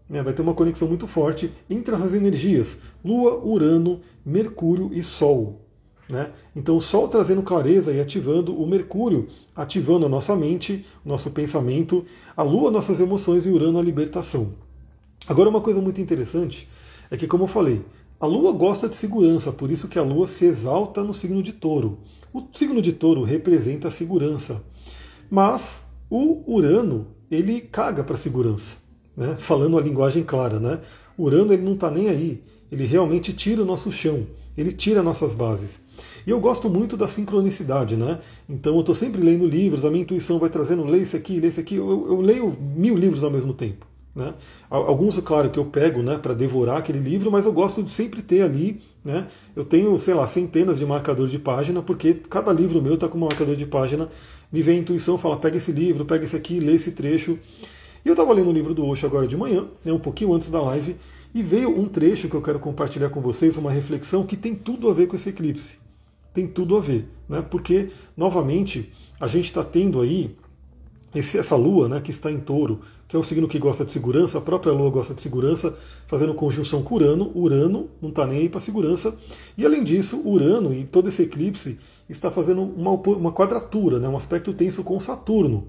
Né? Vai ter uma conexão muito forte entre essas energias: Lua, Urano, Mercúrio e Sol. Né? Então o Sol trazendo clareza e ativando o Mercúrio, ativando a nossa mente, nosso pensamento, a Lua, nossas emoções e Urano, a libertação. Agora uma coisa muito interessante é que, como eu falei, a Lua gosta de segurança, por isso que a Lua se exalta no signo de touro. O signo de touro representa a segurança. Mas o Urano, ele caga para a segurança. Né? Falando a linguagem clara, né? Urano ele não está nem aí. Ele realmente tira o nosso chão. Ele tira nossas bases. E eu gosto muito da sincronicidade, né? Então eu estou sempre lendo livros, a minha intuição vai trazendo, lê isso aqui, lê isso aqui. Eu, eu leio mil livros ao mesmo tempo. Né? Alguns, claro, que eu pego né, para devorar aquele livro, mas eu gosto de sempre ter ali. Né? Eu tenho, sei lá, centenas de marcadores de página, porque cada livro meu está com um marcador de página. Me vem a intuição, fala, pega esse livro, pega esse aqui, lê esse trecho. E eu estava lendo um livro do Osho agora de manhã, né, um pouquinho antes da live, e veio um trecho que eu quero compartilhar com vocês, uma reflexão que tem tudo a ver com esse eclipse. Tem tudo a ver, né? porque, novamente, a gente está tendo aí esse, essa lua né, que está em touro, que é o signo que gosta de segurança, a própria lua gosta de segurança, fazendo conjunção com Urano. Urano não está nem aí para segurança. E além disso, Urano e todo esse eclipse está fazendo uma, uma quadratura, né, um aspecto tenso com Saturno.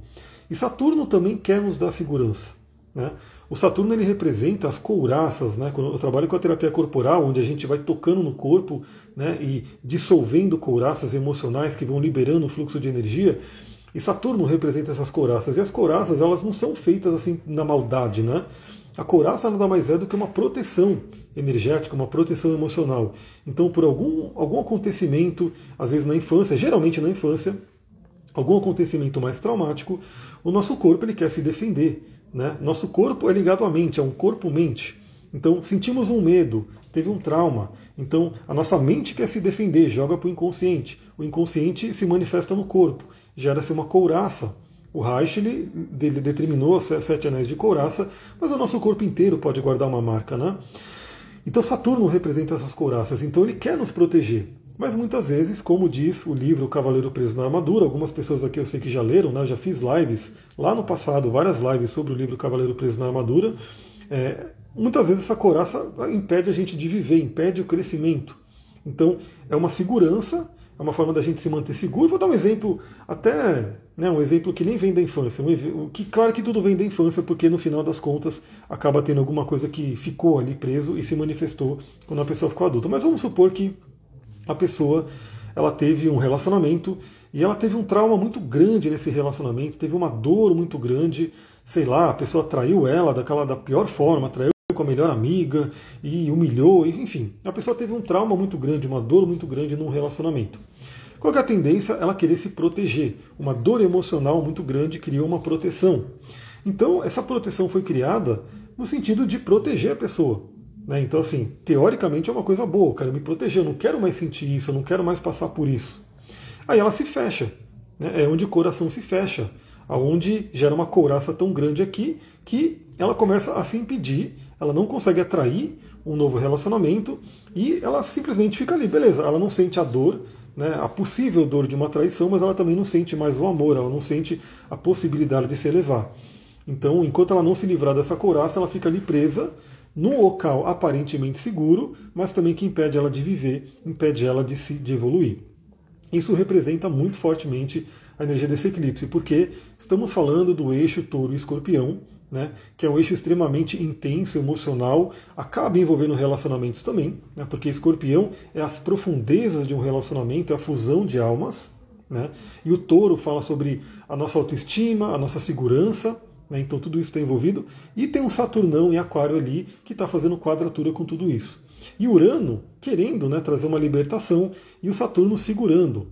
E Saturno também quer nos dar segurança. Né? O Saturno ele representa as couraças, né? Quando eu trabalho com a terapia corporal, onde a gente vai tocando no corpo né? e dissolvendo couraças emocionais que vão liberando o fluxo de energia. E Saturno representa essas couraças. E as couraças, elas não são feitas assim na maldade, né? A couraça nada mais é do que uma proteção energética, uma proteção emocional. Então, por algum, algum acontecimento, às vezes na infância, geralmente na infância, algum acontecimento mais traumático, o nosso corpo ele quer se defender. Né? Nosso corpo é ligado à mente, é um corpo-mente. Então, sentimos um medo, teve um trauma. Então, a nossa mente quer se defender, joga para o inconsciente. O inconsciente se manifesta no corpo gera-se uma couraça. O Reich ele, ele determinou sete anéis de couraça, mas o nosso corpo inteiro pode guardar uma marca, né? Então Saturno representa essas couraças, então ele quer nos proteger. Mas muitas vezes, como diz o livro Cavaleiro Preso na Armadura, algumas pessoas aqui eu sei que já leram, né? Eu já fiz lives lá no passado, várias lives sobre o livro Cavaleiro Preso na Armadura. É, muitas vezes essa couraça impede a gente de viver, impede o crescimento. Então é uma segurança é uma forma da gente se manter seguro. Vou dar um exemplo, até né, um exemplo que nem vem da infância. Um, que, claro que tudo vem da infância, porque no final das contas acaba tendo alguma coisa que ficou ali preso e se manifestou quando a pessoa ficou adulta. Mas vamos supor que a pessoa ela teve um relacionamento e ela teve um trauma muito grande nesse relacionamento, teve uma dor muito grande, sei lá, a pessoa traiu ela daquela da pior forma, traiu com a melhor amiga e humilhou, enfim, a pessoa teve um trauma muito grande, uma dor muito grande num relacionamento. Qual é a tendência? Ela querer se proteger. Uma dor emocional muito grande criou uma proteção. Então, essa proteção foi criada no sentido de proteger a pessoa. Né? Então, assim, teoricamente é uma coisa boa, eu quero me proteger, eu não quero mais sentir isso, eu não quero mais passar por isso. Aí ela se fecha, né? é onde o coração se fecha, aonde gera uma couraça tão grande aqui que ela começa a se impedir, ela não consegue atrair um novo relacionamento e ela simplesmente fica ali, beleza, ela não sente a dor, né, a possível dor de uma traição, mas ela também não sente mais o amor, ela não sente a possibilidade de se elevar. Então, enquanto ela não se livrar dessa couraça, ela fica ali presa num local aparentemente seguro, mas também que impede ela de viver, impede ela de se de evoluir. Isso representa muito fortemente a energia desse eclipse, porque estamos falando do eixo touro e escorpião, né, que é um eixo extremamente intenso, emocional, acaba envolvendo relacionamentos também, né, porque escorpião é as profundezas de um relacionamento, é a fusão de almas. Né, e o touro fala sobre a nossa autoestima, a nossa segurança, né, então tudo isso está envolvido. E tem um Saturnão em Aquário ali que está fazendo quadratura com tudo isso. E Urano querendo né, trazer uma libertação e o Saturno segurando.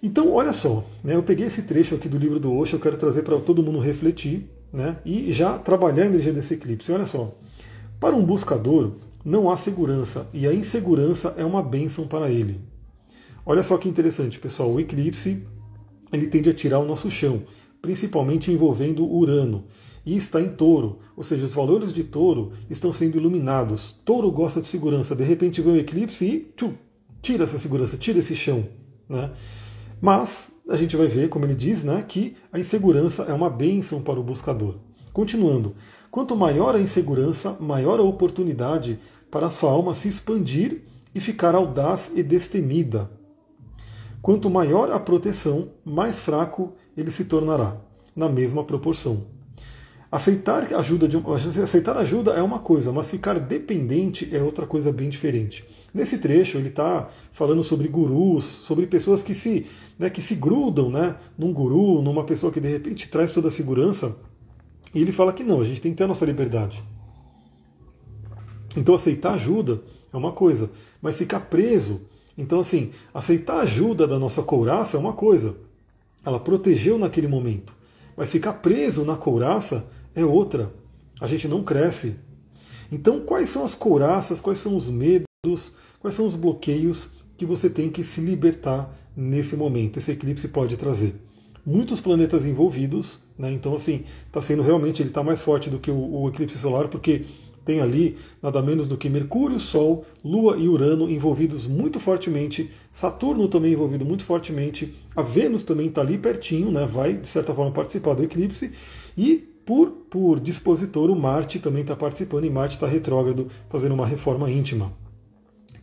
Então, olha só, né, eu peguei esse trecho aqui do livro do Osho, eu quero trazer para todo mundo refletir né, e já trabalhar a energia desse eclipse. Olha só, para um buscador não há segurança e a insegurança é uma bênção para ele. Olha só que interessante, pessoal. O eclipse ele tende a tirar o nosso chão, principalmente envolvendo Urano. E está em touro, ou seja, os valores de touro estão sendo iluminados. Touro gosta de segurança, de repente vem um eclipse e tchum, tira essa segurança, tira esse chão. Né? Mas a gente vai ver, como ele diz, né, que a insegurança é uma bênção para o buscador. Continuando, quanto maior a insegurança, maior a oportunidade para a sua alma se expandir e ficar audaz e destemida. Quanto maior a proteção, mais fraco ele se tornará, na mesma proporção. Aceitar ajuda, de, aceitar ajuda é uma coisa, mas ficar dependente é outra coisa bem diferente. Nesse trecho ele está falando sobre gurus, sobre pessoas que se, né, que se grudam né, num guru, numa pessoa que de repente traz toda a segurança. E ele fala que não, a gente tem que ter a nossa liberdade. Então aceitar ajuda é uma coisa, mas ficar preso. Então, assim, aceitar ajuda da nossa couraça é uma coisa. Ela protegeu naquele momento. Mas ficar preso na couraça é outra. A gente não cresce. Então, quais são as couraças, quais são os medos, quais são os bloqueios que você tem que se libertar nesse momento? Esse eclipse pode trazer. Muitos planetas envolvidos, né? então assim, está sendo realmente, ele está mais forte do que o, o eclipse solar, porque tem ali nada menos do que Mercúrio, Sol, Lua e Urano envolvidos muito fortemente, Saturno também envolvido muito fortemente, a Vênus também está ali pertinho, né, vai de certa forma participar do eclipse, e por, por dispositor o Marte também está participando, e Marte está retrógrado, fazendo uma reforma íntima.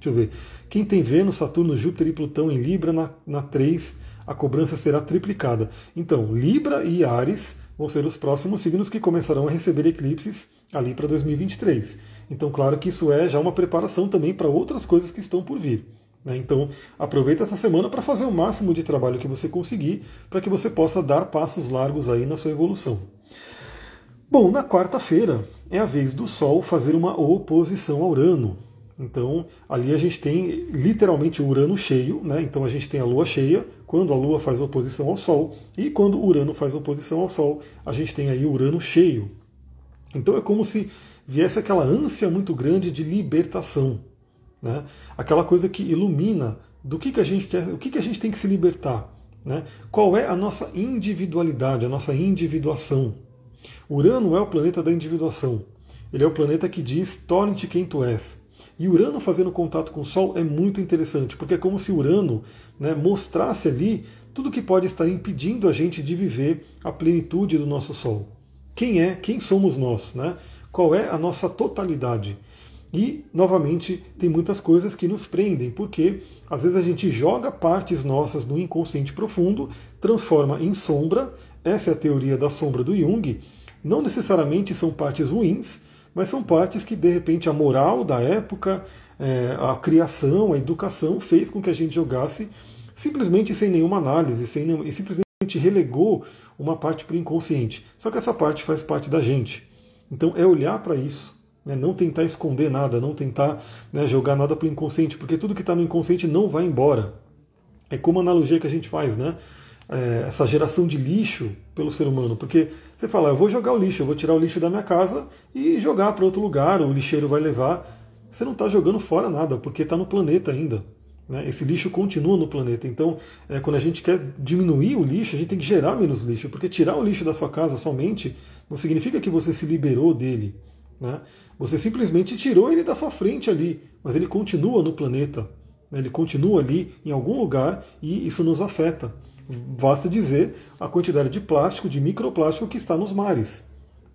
Deixa eu ver. Quem tem Vênus, Saturno, Júpiter e Plutão em Libra na, na 3, a cobrança será triplicada. Então, Libra e Ares vão ser os próximos signos que começarão a receber eclipses ali para 2023. Então, claro que isso é já uma preparação também para outras coisas que estão por vir. Né? Então, aproveita essa semana para fazer o máximo de trabalho que você conseguir para que você possa dar passos largos aí na sua evolução. Bom, na quarta-feira é a vez do Sol fazer uma oposição a Urano. Então, ali a gente tem literalmente Urano cheio, né? Então a gente tem a Lua cheia, quando a Lua faz oposição ao Sol, e quando o Urano faz oposição ao Sol, a gente tem aí o Urano cheio. Então é como se viesse aquela ânsia muito grande de libertação, né? Aquela coisa que ilumina do que, que a gente quer, o que, que a gente tem que se libertar, né? Qual é a nossa individualidade, a nossa individuação? Urano é o planeta da individuação. Ele é o planeta que diz torne-te quem tu és. E Urano fazendo contato com o Sol é muito interessante, porque é como se Urano né, mostrasse ali tudo que pode estar impedindo a gente de viver a plenitude do nosso Sol. Quem é, quem somos nós, né? qual é a nossa totalidade. E, novamente, tem muitas coisas que nos prendem, porque às vezes a gente joga partes nossas no inconsciente profundo, transforma em sombra, essa é a teoria da sombra do Jung, não necessariamente são partes ruins, mas são partes que de repente a moral da época, é, a criação, a educação fez com que a gente jogasse simplesmente sem nenhuma análise, sem nenhum, e simplesmente relegou uma parte para o inconsciente. Só que essa parte faz parte da gente. Então é olhar para isso, né, não tentar esconder nada, não tentar né, jogar nada para o inconsciente, porque tudo que está no inconsciente não vai embora. É como a analogia que a gente faz, né? É, essa geração de lixo pelo ser humano. Porque você fala, eu vou jogar o lixo, eu vou tirar o lixo da minha casa e jogar para outro lugar, o lixeiro vai levar. Você não está jogando fora nada, porque está no planeta ainda. Né? Esse lixo continua no planeta. Então, é, quando a gente quer diminuir o lixo, a gente tem que gerar menos lixo, porque tirar o lixo da sua casa somente não significa que você se liberou dele. Né? Você simplesmente tirou ele da sua frente ali, mas ele continua no planeta. Né? Ele continua ali em algum lugar e isso nos afeta. Basta dizer a quantidade de plástico, de microplástico que está nos mares.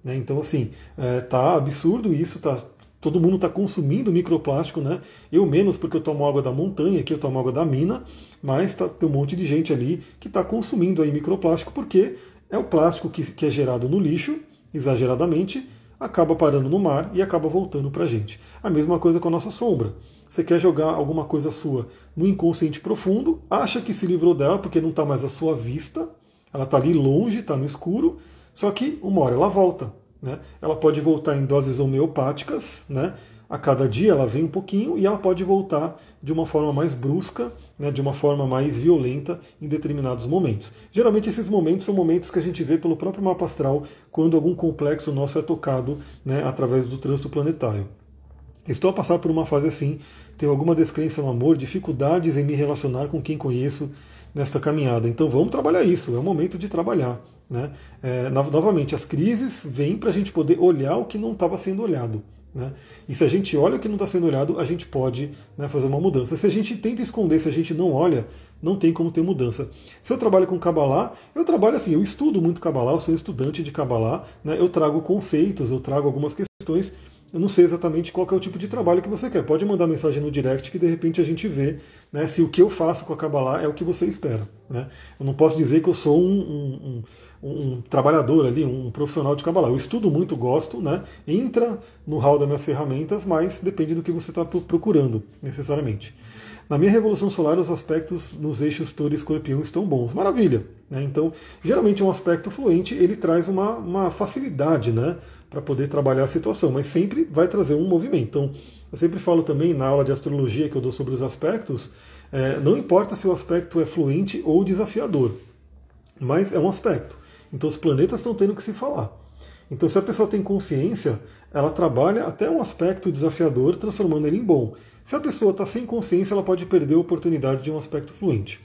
Né? Então, assim, é, tá absurdo isso, tá, todo mundo está consumindo microplástico, né? Eu menos porque eu tomo água da montanha, aqui eu tomo água da mina, mas tá, tem um monte de gente ali que está consumindo aí microplástico porque é o plástico que, que é gerado no lixo, exageradamente, acaba parando no mar e acaba voltando para a gente. A mesma coisa com a nossa sombra. Você quer jogar alguma coisa sua no inconsciente profundo, acha que se livrou dela porque não está mais à sua vista, ela está ali longe, está no escuro, só que uma hora ela volta. Né? Ela pode voltar em doses homeopáticas, né? a cada dia ela vem um pouquinho e ela pode voltar de uma forma mais brusca, né, de uma forma mais violenta em determinados momentos. Geralmente esses momentos são momentos que a gente vê pelo próprio mapa astral quando algum complexo nosso é tocado né, através do trânsito planetário. Estou a passar por uma fase assim, tenho alguma descrença no amor, dificuldades em me relacionar com quem conheço nesta caminhada. Então vamos trabalhar isso, é o momento de trabalhar. Né? É, novamente, as crises vêm para a gente poder olhar o que não estava sendo olhado. Né? E se a gente olha o que não está sendo olhado, a gente pode né, fazer uma mudança. Se a gente tenta esconder, se a gente não olha, não tem como ter mudança. Se eu trabalho com Kabbalah, eu trabalho assim, eu estudo muito Kabbalah, eu sou estudante de Kabbalah, né, eu trago conceitos, eu trago algumas questões eu não sei exatamente qual é o tipo de trabalho que você quer. Pode mandar mensagem no direct que de repente a gente vê né, se o que eu faço com a Kabbalah é o que você espera. Né? Eu não posso dizer que eu sou um, um, um, um trabalhador ali, um profissional de Kabbalah. Eu estudo muito, gosto, né? entra no hall das minhas ferramentas, mas depende do que você está procurando, necessariamente. Na minha revolução solar, os aspectos nos eixos touro e escorpião estão bons. Maravilha! Né? Então, geralmente um aspecto fluente, ele traz uma, uma facilidade né, para poder trabalhar a situação, mas sempre vai trazer um movimento. Então, eu sempre falo também na aula de astrologia que eu dou sobre os aspectos, é, não importa se o aspecto é fluente ou desafiador, mas é um aspecto. Então os planetas estão tendo que se falar. Então, se a pessoa tem consciência, ela trabalha até um aspecto desafiador, transformando ele em bom. Se a pessoa está sem consciência, ela pode perder a oportunidade de um aspecto fluente.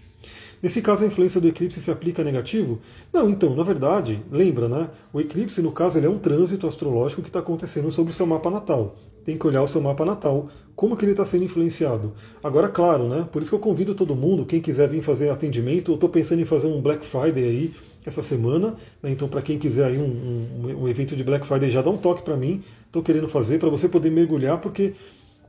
Nesse caso, a influência do eclipse se aplica negativo? Não, então, na verdade, lembra, né? O eclipse, no caso, ele é um trânsito astrológico que está acontecendo sobre o seu mapa natal. Tem que olhar o seu mapa natal, como que ele está sendo influenciado. Agora, claro, né? Por isso que eu convido todo mundo, quem quiser vir fazer atendimento, eu estou pensando em fazer um Black Friday aí essa semana. Né? Então, para quem quiser aí um, um, um evento de Black Friday, já dá um toque para mim. Estou querendo fazer para você poder mergulhar, porque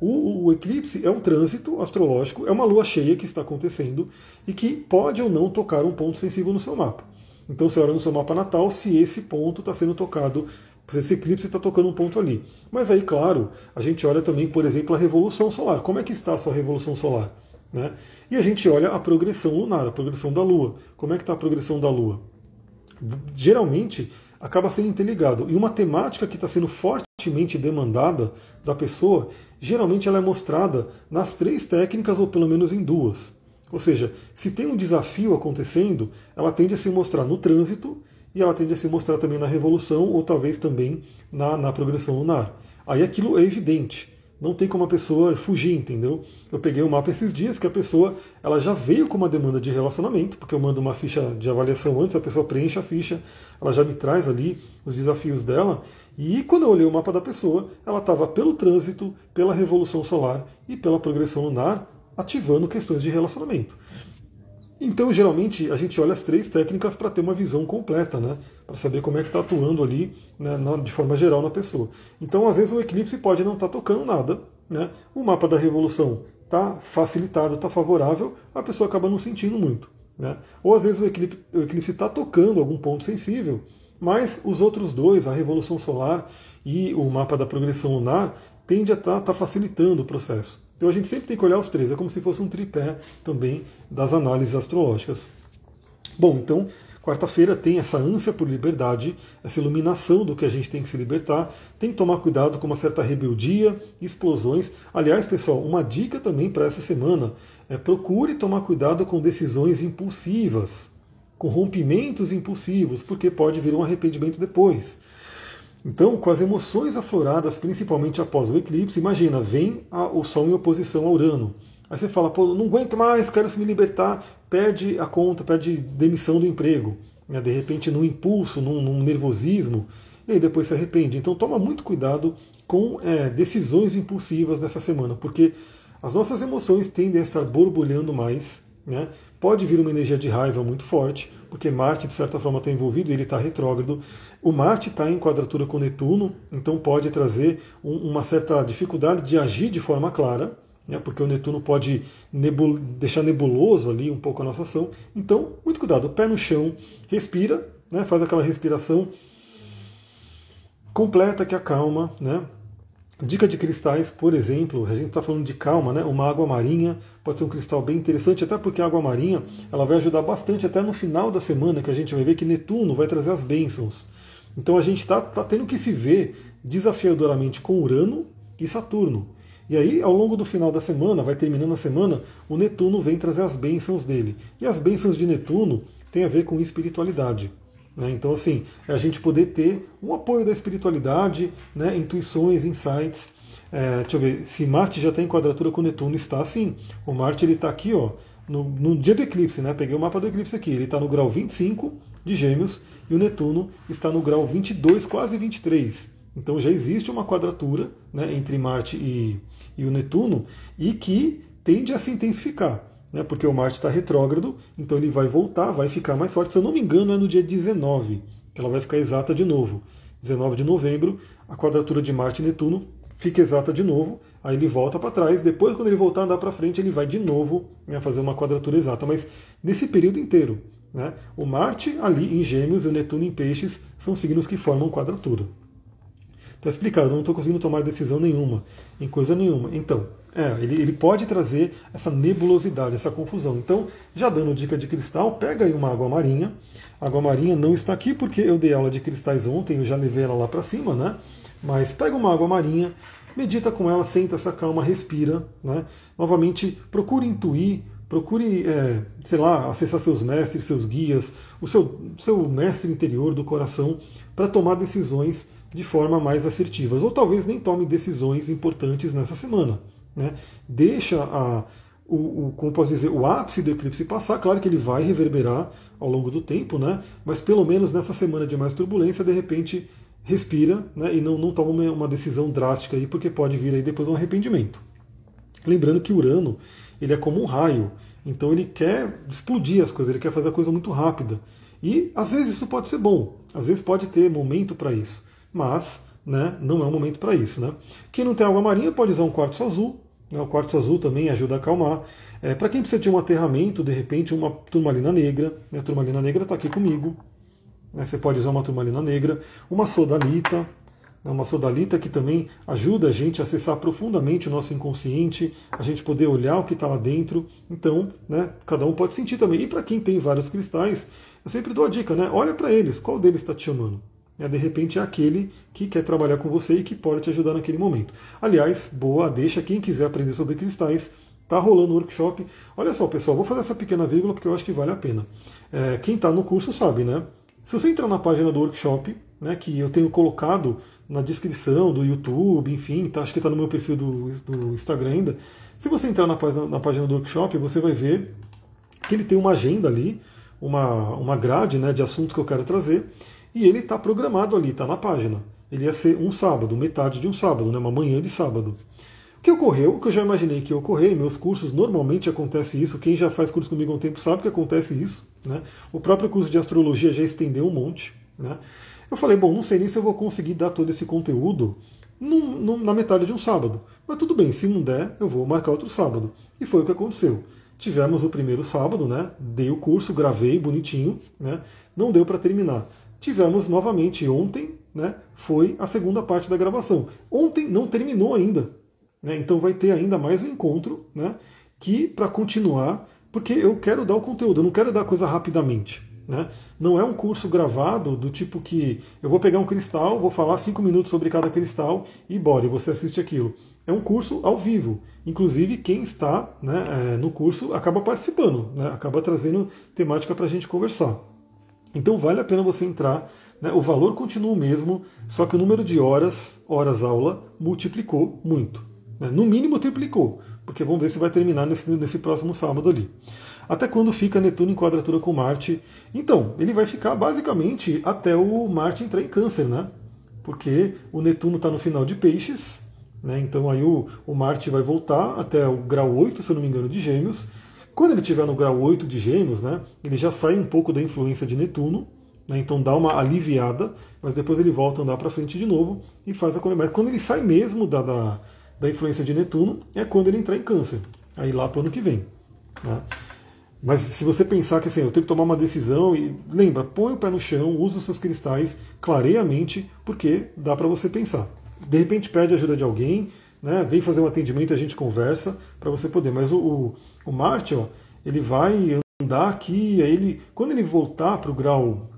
o, o, eclipse é um trânsito astrológico, é uma lua cheia que está acontecendo e que pode ou não tocar um ponto sensível no seu mapa. Então você olha no seu mapa natal se esse ponto está sendo tocado, se esse eclipse está tocando um ponto ali. Mas aí, claro, a gente olha também, por exemplo, a revolução solar. Como é que está a sua revolução solar? Né? E a gente olha a progressão lunar, a progressão da Lua. Como é que está a progressão da Lua? Geralmente acaba sendo interligado. E uma temática que está sendo fortemente demandada da pessoa geralmente ela é mostrada nas três técnicas ou pelo menos em duas. Ou seja, se tem um desafio acontecendo, ela tende a se mostrar no trânsito e ela tende a se mostrar também na revolução ou talvez também na, na progressão lunar. Aí aquilo é evidente. Não tem como a pessoa fugir, entendeu? Eu peguei o um mapa esses dias que a pessoa ela já veio com uma demanda de relacionamento, porque eu mando uma ficha de avaliação antes, a pessoa preenche a ficha, ela já me traz ali os desafios dela. E quando eu olhei o mapa da pessoa, ela estava pelo trânsito, pela revolução solar e pela progressão lunar, ativando questões de relacionamento. Então, geralmente, a gente olha as três técnicas para ter uma visão completa, né? Para saber como é que está atuando ali né, de forma geral na pessoa. Então, às vezes, o eclipse pode não estar tá tocando nada, né? O mapa da revolução está facilitado, está favorável, a pessoa acaba não sentindo muito. Né? Ou às vezes o eclipse está tocando algum ponto sensível, mas os outros dois, a revolução solar e o mapa da progressão lunar, tende a estar tá, tá facilitando o processo. Então a gente sempre tem que olhar os três, é como se fosse um tripé também das análises astrológicas. Bom, então, quarta-feira tem essa ânsia por liberdade, essa iluminação do que a gente tem que se libertar, tem que tomar cuidado com uma certa rebeldia, explosões. Aliás, pessoal, uma dica também para essa semana é procure tomar cuidado com decisões impulsivas, com rompimentos impulsivos, porque pode vir um arrependimento depois. Então, com as emoções afloradas, principalmente após o eclipse, imagina, vem a, o Sol em oposição a Urano. Aí você fala, pô, não aguento mais, quero se me libertar, pede a conta, pede demissão do emprego. Né? De repente, num impulso, num, num, nervosismo, e aí depois se arrepende. Então, toma muito cuidado com é, decisões impulsivas nessa semana, porque as nossas emoções tendem a estar borbulhando mais, né? Pode vir uma energia de raiva muito forte, porque Marte, de certa forma, está envolvido e ele está retrógrado. O Marte está em quadratura com Netuno, então pode trazer um, uma certa dificuldade de agir de forma clara, né, porque o Netuno pode nebul deixar nebuloso ali um pouco a nossa ação. Então, muito cuidado, pé no chão, respira, né, faz aquela respiração completa que acalma, né, Dica de cristais, por exemplo, a gente está falando de calma, né? Uma água marinha pode ser um cristal bem interessante, até porque a água marinha ela vai ajudar bastante até no final da semana, que a gente vai ver que Netuno vai trazer as bênçãos. Então a gente está tá tendo que se ver desafiadoramente com Urano e Saturno. E aí, ao longo do final da semana, vai terminando a semana, o Netuno vem trazer as bênçãos dele. E as bênçãos de Netuno têm a ver com espiritualidade. Né? Então, assim, é a gente poder ter um apoio da espiritualidade, né? intuições, insights. É, deixa eu ver, se Marte já tem em quadratura com Netuno, está assim. O Marte ele está aqui, ó, no, no, dia do eclipse, né? Peguei o mapa do eclipse aqui. Ele está no grau 25 de Gêmeos e o Netuno está no grau 22, quase 23 Então já existe uma quadratura né, entre Marte e, e o Netuno e que tende a se intensificar, né, porque o Marte está retrógrado, então ele vai voltar, vai ficar mais forte. Se eu não me engano, é no dia 19 que ela vai ficar exata de novo. 19 de novembro, a quadratura de Marte e Netuno fica exata de novo, aí ele volta para trás, depois quando ele voltar a andar para frente, ele vai de novo né, fazer uma quadratura exata, mas nesse período inteiro. Né, o Marte ali em Gêmeos e o Netuno em Peixes são signos que formam quadratura. Está explicado, eu não estou conseguindo tomar decisão nenhuma, em coisa nenhuma. Então, é, ele, ele pode trazer essa nebulosidade, essa confusão. Então, já dando dica de cristal, pega aí uma água marinha. Água marinha não está aqui porque eu dei aula de cristais ontem, eu já levei ela lá para cima, né? Mas pega uma água marinha, medita com ela, senta essa calma, respira. Né? Novamente, procure intuir, procure, é, sei lá, acessar seus mestres, seus guias, o seu, seu mestre interior do coração para tomar decisões de forma mais assertivas. Ou talvez nem tome decisões importantes nessa semana. Né? Deixa a, o, o, como posso dizer, o ápice do eclipse passar, claro que ele vai reverberar ao longo do tempo, né? mas pelo menos nessa semana de mais turbulência, de repente respira né, e não, não toma uma decisão drástica aí, porque pode vir aí depois um arrependimento. Lembrando que Urano ele é como um raio, então ele quer explodir as coisas, ele quer fazer a coisa muito rápida. E às vezes isso pode ser bom, às vezes pode ter momento para isso, mas né, não é um momento para isso. Né? Quem não tem água marinha pode usar um quartzo azul, o quartzo azul também ajuda a acalmar. É, para quem precisa de um aterramento, de repente uma turmalina negra, né, a turmalina negra está aqui comigo, né? Você pode usar uma turmalina negra, uma sodalita, né? uma sodalita que também ajuda a gente a acessar profundamente o nosso inconsciente, a gente poder olhar o que está lá dentro. Então, né, cada um pode sentir também. E para quem tem vários cristais, eu sempre dou a dica, né? Olha para eles, qual deles está te chamando? É, de repente é aquele que quer trabalhar com você e que pode te ajudar naquele momento. Aliás, boa, deixa quem quiser aprender sobre cristais. Tá rolando o workshop. Olha só, pessoal, vou fazer essa pequena vírgula porque eu acho que vale a pena. É, quem está no curso sabe, né? Se você entrar na página do workshop, né, que eu tenho colocado na descrição do YouTube, enfim, tá, acho que está no meu perfil do, do, Instagram ainda. Se você entrar na página, na página do workshop, você vai ver que ele tem uma agenda ali, uma, uma grade né, de assuntos que eu quero trazer, e ele está programado ali, está na página. Ele ia ser um sábado, metade de um sábado, né, uma manhã de sábado que ocorreu, o que eu já imaginei que ia ocorrer, meus cursos normalmente acontece isso, quem já faz curso comigo há um tempo sabe que acontece isso. Né? O próprio curso de astrologia já estendeu um monte. Né? Eu falei, bom, não sei nem se eu vou conseguir dar todo esse conteúdo num, num, na metade de um sábado. Mas tudo bem, se não der, eu vou marcar outro sábado. E foi o que aconteceu. Tivemos o primeiro sábado, né? Dei o curso, gravei bonitinho, né? Não deu para terminar. Tivemos novamente ontem, né? Foi a segunda parte da gravação. Ontem não terminou ainda. Né? Então vai ter ainda mais um encontro, né? que para continuar, porque eu quero dar o conteúdo, eu não quero dar coisa rapidamente. Né? Não é um curso gravado do tipo que eu vou pegar um cristal, vou falar cinco minutos sobre cada cristal e bora, e você assiste aquilo. É um curso ao vivo. Inclusive, quem está né, é, no curso acaba participando, né, acaba trazendo temática para a gente conversar. Então vale a pena você entrar. Né, o valor continua o mesmo, só que o número de horas, horas aula, multiplicou muito. Né? No mínimo triplicou, porque vamos ver se vai terminar nesse, nesse próximo sábado ali. Até quando fica Netuno em quadratura com Marte? Então, ele vai ficar basicamente até o Marte entrar em câncer, né? Porque o Netuno está no final de peixes, né? Então aí o, o Marte vai voltar até o grau 8, se eu não me engano, de gêmeos. Quando ele estiver no grau 8 de gêmeos, né, ele já sai um pouco da influência de Netuno, né, então dá uma aliviada, mas depois ele volta a andar para frente de novo e faz a Mas quando ele sai mesmo da, da da influência de Netuno é quando ele entrar em câncer, aí lá para o ano que vem. Né? Mas se você pensar que assim, eu tenho que tomar uma decisão, e lembra, põe o pé no chão, usa os seus cristais, clareia a mente, porque dá para você pensar. De repente pede ajuda de alguém, né, vem fazer um atendimento a gente conversa para você poder. Mas o, o, o Marte, ó, ele vai andar aqui, aí ele, quando ele voltar para o grau,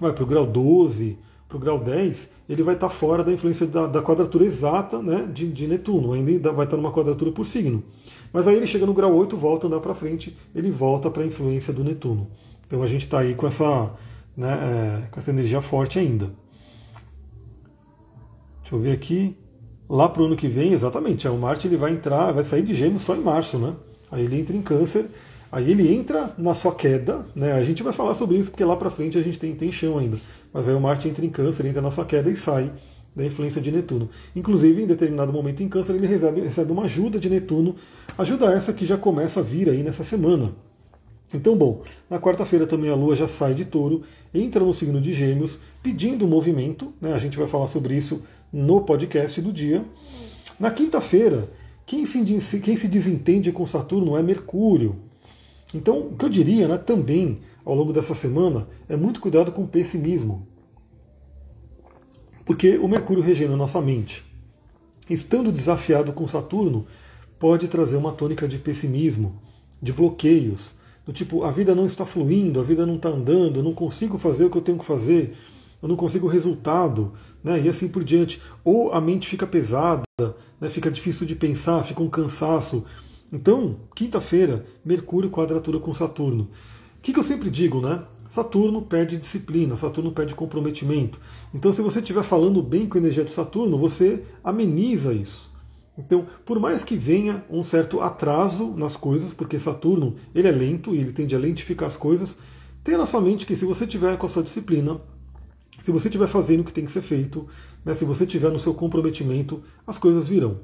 vai para o grau 12, para o grau 10, ele vai estar tá fora da influência da, da quadratura exata né, de, de, Netuno, ainda vai estar tá numa quadratura por signo. Mas aí ele chega no grau 8, volta a andar para frente, ele volta para a influência do Netuno. Então a gente está aí com essa, né, é, com essa energia forte ainda. Deixa eu ver aqui. Lá para o ano que vem, exatamente, é, o Marte ele vai entrar, vai sair de gêmeos só em março, né? Aí ele entra em câncer Aí ele entra na sua queda, né? A gente vai falar sobre isso porque lá para frente a gente tem, tem chão ainda. Mas aí o Marte entra em câncer, entra na sua queda e sai da influência de Netuno. Inclusive, em determinado momento em Câncer, ele recebe, recebe uma ajuda de Netuno, ajuda essa que já começa a vir aí nessa semana. Então, bom, na quarta-feira também a Lua já sai de touro, entra no signo de Gêmeos, pedindo movimento, né? a gente vai falar sobre isso no podcast do dia. Na quinta-feira, quem se, quem se desentende com Saturno é Mercúrio. Então, o que eu diria né, também ao longo dessa semana é muito cuidado com o pessimismo. Porque o Mercúrio regendo a nossa mente, estando desafiado com Saturno, pode trazer uma tônica de pessimismo, de bloqueios, do tipo, a vida não está fluindo, a vida não está andando, eu não consigo fazer o que eu tenho que fazer, eu não consigo resultado, né? e assim por diante. Ou a mente fica pesada, né? fica difícil de pensar, fica um cansaço. Então, quinta-feira, Mercúrio quadratura com Saturno. O que, que eu sempre digo, né? Saturno pede disciplina, Saturno pede comprometimento. Então, se você estiver falando bem com a energia do Saturno, você ameniza isso. Então, por mais que venha um certo atraso nas coisas, porque Saturno ele é lento e ele tende a lentificar as coisas, tenha na sua mente que se você tiver com a sua disciplina, se você estiver fazendo o que tem que ser feito, né, se você tiver no seu comprometimento, as coisas virão.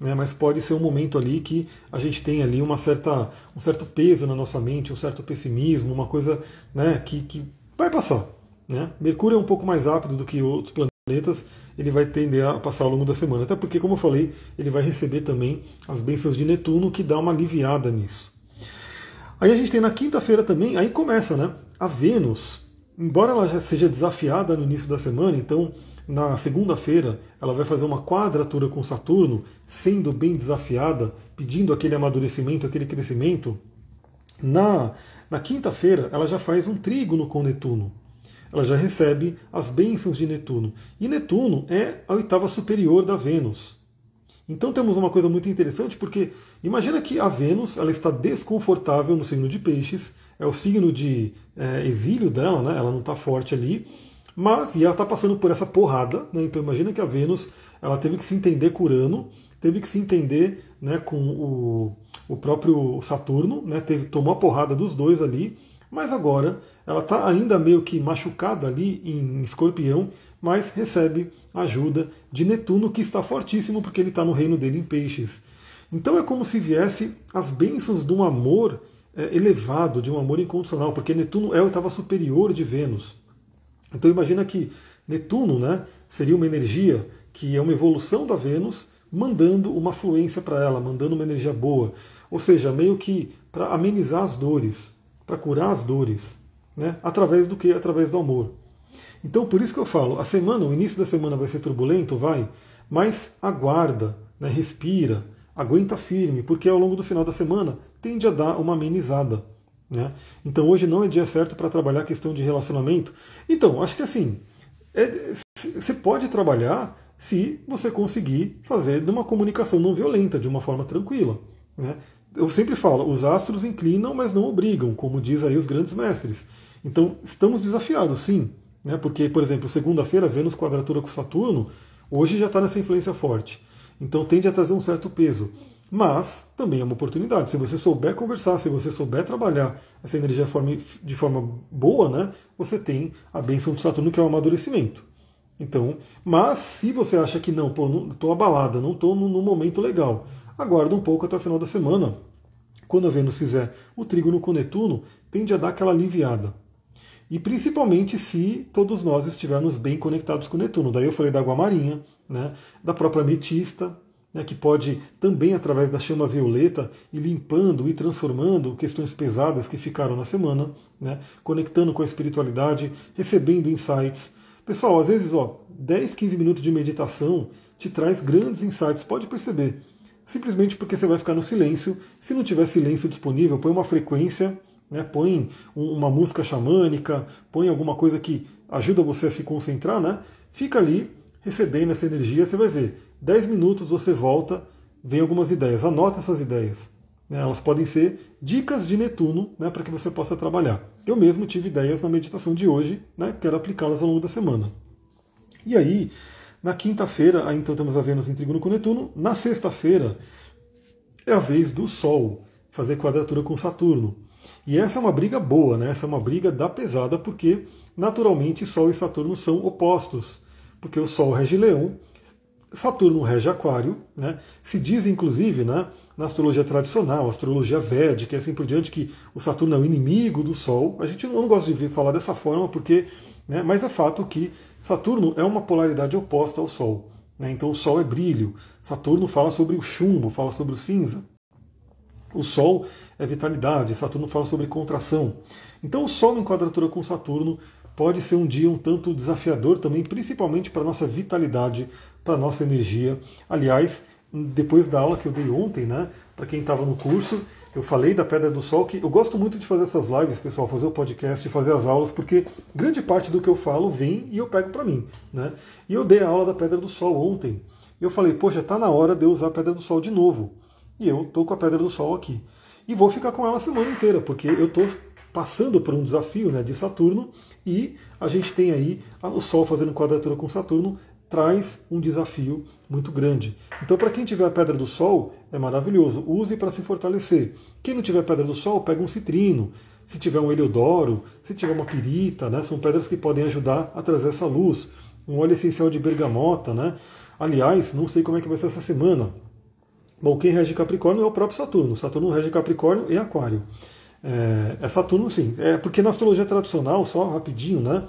Né, mas pode ser um momento ali que a gente tem ali uma certa, um certo peso na nossa mente, um certo pessimismo, uma coisa né, que, que vai passar. Né? Mercúrio é um pouco mais rápido do que outros planetas planetas, ele vai tender a passar ao longo da semana. Até porque, como eu falei, ele vai receber também as bênçãos de Netuno, que dá uma aliviada nisso. Aí a gente tem na quinta-feira também, aí começa, né? A Vênus, embora ela já seja desafiada no início da semana, então na segunda-feira ela vai fazer uma quadratura com Saturno, sendo bem desafiada, pedindo aquele amadurecimento, aquele crescimento. Na, na quinta-feira ela já faz um trígono com Netuno ela já recebe as bênçãos de Netuno. E Netuno é a oitava superior da Vênus. Então temos uma coisa muito interessante, porque imagina que a Vênus ela está desconfortável no signo de Peixes, é o signo de é, exílio dela, né? ela não está forte ali, mas e ela está passando por essa porrada, né? então imagina que a Vênus ela teve que se entender com Urano, teve que se entender né, com o, o próprio Saturno, né? teve, tomou a porrada dos dois ali, mas agora ela está ainda meio que machucada ali em escorpião, mas recebe ajuda de Netuno, que está fortíssimo porque ele está no reino dele em peixes. Então é como se viesse as bênçãos de um amor elevado, de um amor incondicional, porque Netuno é o estava superior de Vênus. Então imagina que Netuno né, seria uma energia que é uma evolução da Vênus, mandando uma fluência para ela, mandando uma energia boa. Ou seja, meio que para amenizar as dores para curar as dores, né? através do que? Através do amor. Então, por isso que eu falo, a semana, o início da semana vai ser turbulento, vai, mas aguarda, né? respira, aguenta firme, porque ao longo do final da semana tende a dar uma amenizada. Né? Então hoje não é dia certo para trabalhar a questão de relacionamento. Então, acho que assim, é, você pode trabalhar se você conseguir fazer de uma comunicação não violenta, de uma forma tranquila. Né? eu sempre falo, os astros inclinam, mas não obrigam, como diz aí os grandes mestres. Então, estamos desafiados, sim. Né? Porque, por exemplo, segunda-feira, Vênus quadratura com Saturno, hoje já está nessa influência forte. Então, tende a trazer um certo peso. Mas também é uma oportunidade. Se você souber conversar, se você souber trabalhar essa energia de forma boa, né, você tem a bênção de Saturno, que é o amadurecimento. Então, mas se você acha que não, pô, estou abalada, não estou num momento legal, aguarda um pouco até o final da semana. Quando a Vênus fizer o trígono com Netuno, tende a dar aquela aliviada. E principalmente se todos nós estivermos bem conectados com Netuno. Daí eu falei da água marinha, né, da própria ametista, né, que pode também, através da chama violeta, ir limpando e transformando questões pesadas que ficaram na semana, né, conectando com a espiritualidade, recebendo insights. Pessoal, às vezes, ó, 10, 15 minutos de meditação te traz grandes insights. Pode perceber simplesmente porque você vai ficar no silêncio. Se não tiver silêncio disponível, põe uma frequência, né, põe uma música xamânica, põe alguma coisa que ajuda você a se concentrar, né? Fica ali recebendo essa energia, você vai ver. 10 minutos você volta, vem algumas ideias, anota essas ideias. Né, elas podem ser dicas de Netuno né, para que você possa trabalhar. Eu mesmo tive ideias na meditação de hoje, né, quero aplicá-las ao longo da semana. E aí, na quinta-feira, então temos a Vênus em Trígono com Netuno. Na sexta-feira é a vez do Sol fazer quadratura com Saturno. E essa é uma briga boa, né? Essa é uma briga da pesada, porque naturalmente Sol e Saturno são opostos. Porque o Sol rege Leão, Saturno rege Aquário, né? Se diz, inclusive, né, na astrologia tradicional, astrologia védica e assim por diante, que o Saturno é o inimigo do Sol. A gente não, gosta de falar dessa forma, porque, né, mas é fato que Saturno é uma polaridade oposta ao Sol. Né? Então o Sol é brilho, Saturno fala sobre o chumbo, fala sobre o cinza. O Sol é vitalidade, Saturno fala sobre contração. Então o Sol em quadratura com Saturno pode ser um dia um tanto desafiador também, principalmente para a nossa vitalidade, para a nossa energia. Aliás, depois da aula que eu dei ontem, né, para quem estava no curso, eu falei da Pedra do Sol, que eu gosto muito de fazer essas lives, pessoal, fazer o podcast, fazer as aulas, porque grande parte do que eu falo vem e eu pego para mim. Né? E eu dei a aula da Pedra do Sol ontem. E eu falei, poxa, está na hora de eu usar a Pedra do Sol de novo. E eu estou com a Pedra do Sol aqui. E vou ficar com ela a semana inteira, porque eu estou passando por um desafio né, de Saturno e a gente tem aí o Sol fazendo quadratura com Saturno traz um desafio muito grande. Então, para quem tiver a Pedra do Sol, é maravilhoso. Use para se fortalecer. Quem não tiver Pedra do Sol, pega um citrino. Se tiver um heliodoro, se tiver uma pirita, né, são pedras que podem ajudar a trazer essa luz. Um óleo essencial de bergamota, né? Aliás, não sei como é que vai ser essa semana. Bom, quem rege Capricórnio é o próprio Saturno. Saturno rege Capricórnio e Aquário. É, é Saturno, sim. É porque na astrologia tradicional, só rapidinho, né?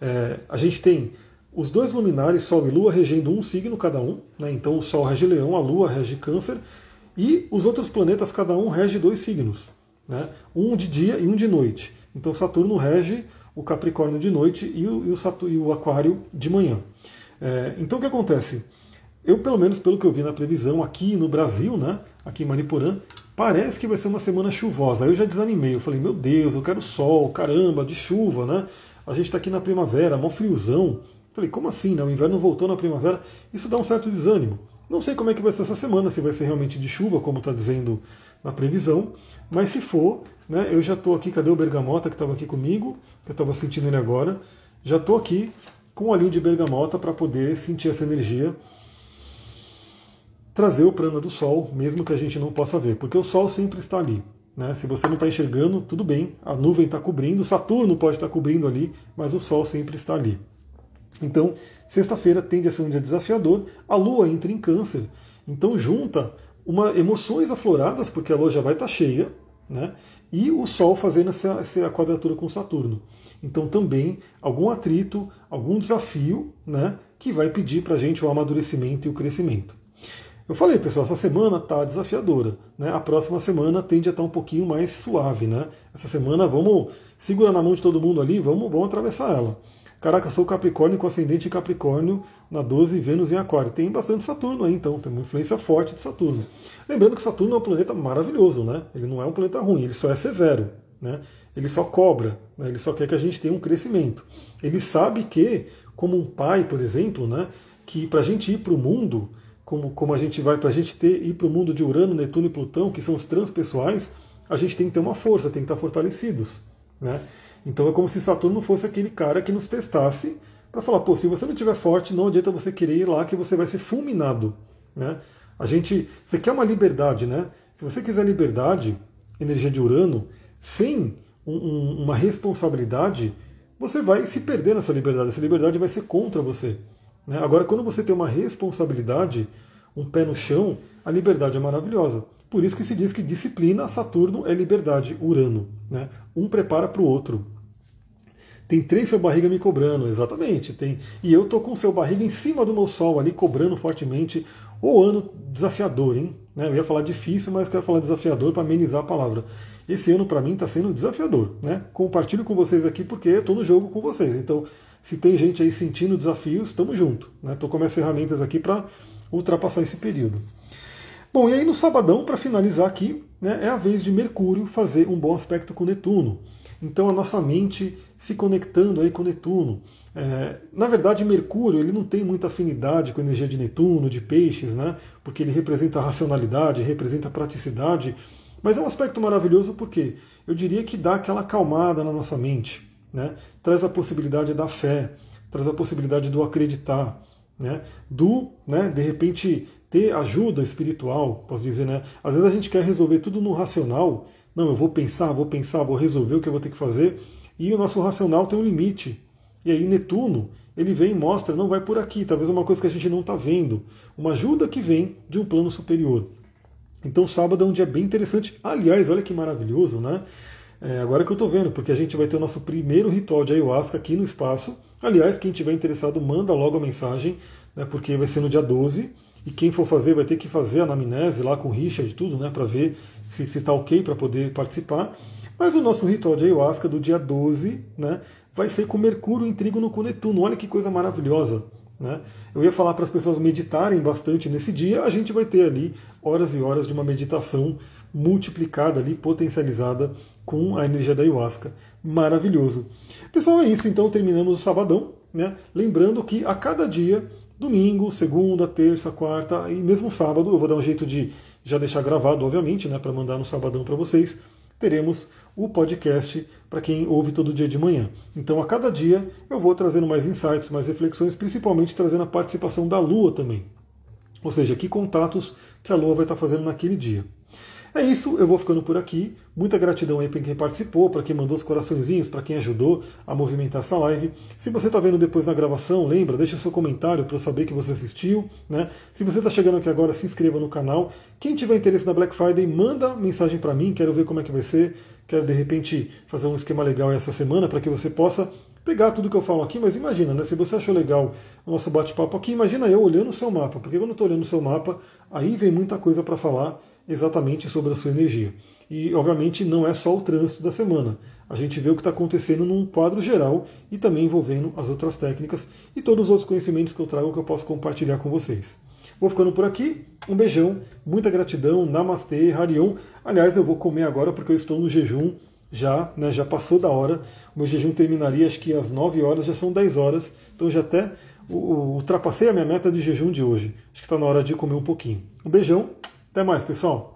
É, a gente tem os dois luminares, Sol e Lua, regendo um signo cada um. Né? Então o Sol rege Leão, a Lua rege Câncer. E os outros planetas, cada um rege dois signos. Né? Um de dia e um de noite. Então Saturno rege o Capricórnio de noite e o, e o, Saturno, e o Aquário de manhã. É, então o que acontece? Eu, pelo menos pelo que eu vi na previsão aqui no Brasil, né, aqui em Manipurã, parece que vai ser uma semana chuvosa. Aí eu já desanimei, eu falei, meu Deus, eu quero sol, caramba, de chuva, né? A gente está aqui na primavera, mó friozão. Falei, como assim? Né? O inverno voltou na primavera. Isso dá um certo desânimo. Não sei como é que vai ser essa semana, se vai ser realmente de chuva, como está dizendo na previsão, mas se for, né, eu já estou aqui, cadê o bergamota que estava aqui comigo? Eu estava sentindo ele agora. Já estou aqui com o olhinho de bergamota para poder sentir essa energia, trazer o prana do sol, mesmo que a gente não possa ver, porque o sol sempre está ali. Né? Se você não está enxergando, tudo bem, a nuvem está cobrindo, Saturno pode estar tá cobrindo ali, mas o sol sempre está ali. Então, sexta-feira tende a ser um dia desafiador. A Lua entra em câncer, então junta uma emoções afloradas, porque a Lua já vai estar cheia, né? E o Sol fazendo essa, essa quadratura com Saturno. Então também algum atrito, algum desafio, né? Que vai pedir para a gente o amadurecimento e o crescimento. Eu falei, pessoal, essa semana está desafiadora. Né? A próxima semana tende a estar tá um pouquinho mais suave. Né? Essa semana vamos segurar na mão de todo mundo ali, vamos, vamos atravessar ela. Caraca, sou Capricórnio com ascendente Capricórnio na 12 Vênus em Aquário. Tem bastante Saturno aí, então, tem uma influência forte de Saturno. Lembrando que Saturno é um planeta maravilhoso, né? Ele não é um planeta ruim, ele só é severo, né? Ele só cobra, né? ele só quer que a gente tenha um crescimento. Ele sabe que, como um pai, por exemplo, né? Que para a gente ir para o mundo, como, como a gente vai, para a gente ter, ir para o mundo de Urano, Netuno e Plutão, que são os transpessoais, a gente tem que ter uma força, tem que estar fortalecidos, né? Então é como se Saturno fosse aquele cara que nos testasse para falar, pô, se você não estiver forte, não adianta você querer ir lá que você vai ser fulminado. Né? A gente. Você quer uma liberdade, né? Se você quiser liberdade, energia de Urano, sem um, um, uma responsabilidade, você vai se perder nessa liberdade. Essa liberdade vai ser contra você. Né? Agora, quando você tem uma responsabilidade, um pé no chão, a liberdade é maravilhosa. Por isso que se diz que disciplina, Saturno é liberdade, Urano. Né? Um prepara para o outro. Tem três seu barriga me cobrando, exatamente. Tem E eu tô com seu barriga em cima do meu sol ali, cobrando fortemente. O ano desafiador, hein? Né? Eu ia falar difícil, mas quero falar desafiador para amenizar a palavra. Esse ano para mim está sendo desafiador. Né? Compartilho com vocês aqui porque estou no jogo com vocês. Então, se tem gente aí sentindo desafios, estamos junto. Estou né? com minhas ferramentas aqui para ultrapassar esse período. Bom, e aí no sabadão, para finalizar aqui, né, é a vez de Mercúrio fazer um bom aspecto com Netuno. Então a nossa mente se conectando aí com Netuno. É, na verdade, Mercúrio ele não tem muita afinidade com a energia de Netuno, de Peixes, né? Porque ele representa a racionalidade, representa a praticidade. Mas é um aspecto maravilhoso porque eu diria que dá aquela acalmada na nossa mente, né? Traz a possibilidade da fé, traz a possibilidade do acreditar, né? Do, né? De repente ter ajuda espiritual, posso dizer, né? Às vezes a gente quer resolver tudo no racional. Não, eu vou pensar, vou pensar, vou resolver o que eu vou ter que fazer. E o nosso racional tem um limite. E aí Netuno, ele vem e mostra, não vai por aqui, talvez uma coisa que a gente não está vendo, uma ajuda que vem de um plano superior. Então sábado é um dia bem interessante. Aliás, olha que maravilhoso, né? É, agora que eu estou vendo, porque a gente vai ter o nosso primeiro ritual de ayahuasca aqui no espaço. Aliás, quem tiver interessado, manda logo a mensagem, né, porque vai ser no dia 12. E quem for fazer vai ter que fazer a anamnese lá com o Richard e tudo, né, para ver se está ok para poder participar. Mas o nosso ritual de ayahuasca do dia 12 né, vai ser com Mercúrio em trígono com Netuno. Olha que coisa maravilhosa. Né? Eu ia falar para as pessoas meditarem bastante nesse dia, a gente vai ter ali horas e horas de uma meditação multiplicada ali, potencializada com a energia da ayahuasca. Maravilhoso. Pessoal, é isso. Então terminamos o sabadão. Né? Lembrando que a cada dia, domingo, segunda, terça, quarta e mesmo sábado, eu vou dar um jeito de já deixar gravado, obviamente, né, para mandar no sabadão para vocês teremos o podcast para quem ouve todo dia de manhã. Então, a cada dia eu vou trazendo mais insights, mais reflexões, principalmente trazendo a participação da Lua também. Ou seja, que contatos que a Lua vai estar fazendo naquele dia. É isso, eu vou ficando por aqui. Muita gratidão aí para quem participou, para quem mandou os coraçõezinhos, para quem ajudou a movimentar essa live. Se você está vendo depois na gravação, lembra, deixa seu comentário para eu saber que você assistiu. Né? Se você está chegando aqui agora, se inscreva no canal. Quem tiver interesse na Black Friday, manda mensagem para mim, quero ver como é que vai ser. Quero de repente fazer um esquema legal essa semana para que você possa pegar tudo que eu falo aqui, mas imagina, né? Se você achou legal o nosso bate-papo aqui, imagina eu olhando o seu mapa, porque quando eu estou olhando o seu mapa, aí vem muita coisa para falar exatamente sobre a sua energia. E, obviamente, não é só o trânsito da semana. A gente vê o que está acontecendo num quadro geral e também envolvendo as outras técnicas e todos os outros conhecimentos que eu trago que eu posso compartilhar com vocês. Vou ficando por aqui. Um beijão, muita gratidão, Namastê, Harion. Aliás, eu vou comer agora porque eu estou no jejum já, né, já passou da hora. O meu jejum terminaria acho que às 9 horas, já são 10 horas, então já até ultrapassei a minha meta de jejum de hoje. Acho que está na hora de comer um pouquinho. Um beijão, até mais, pessoal!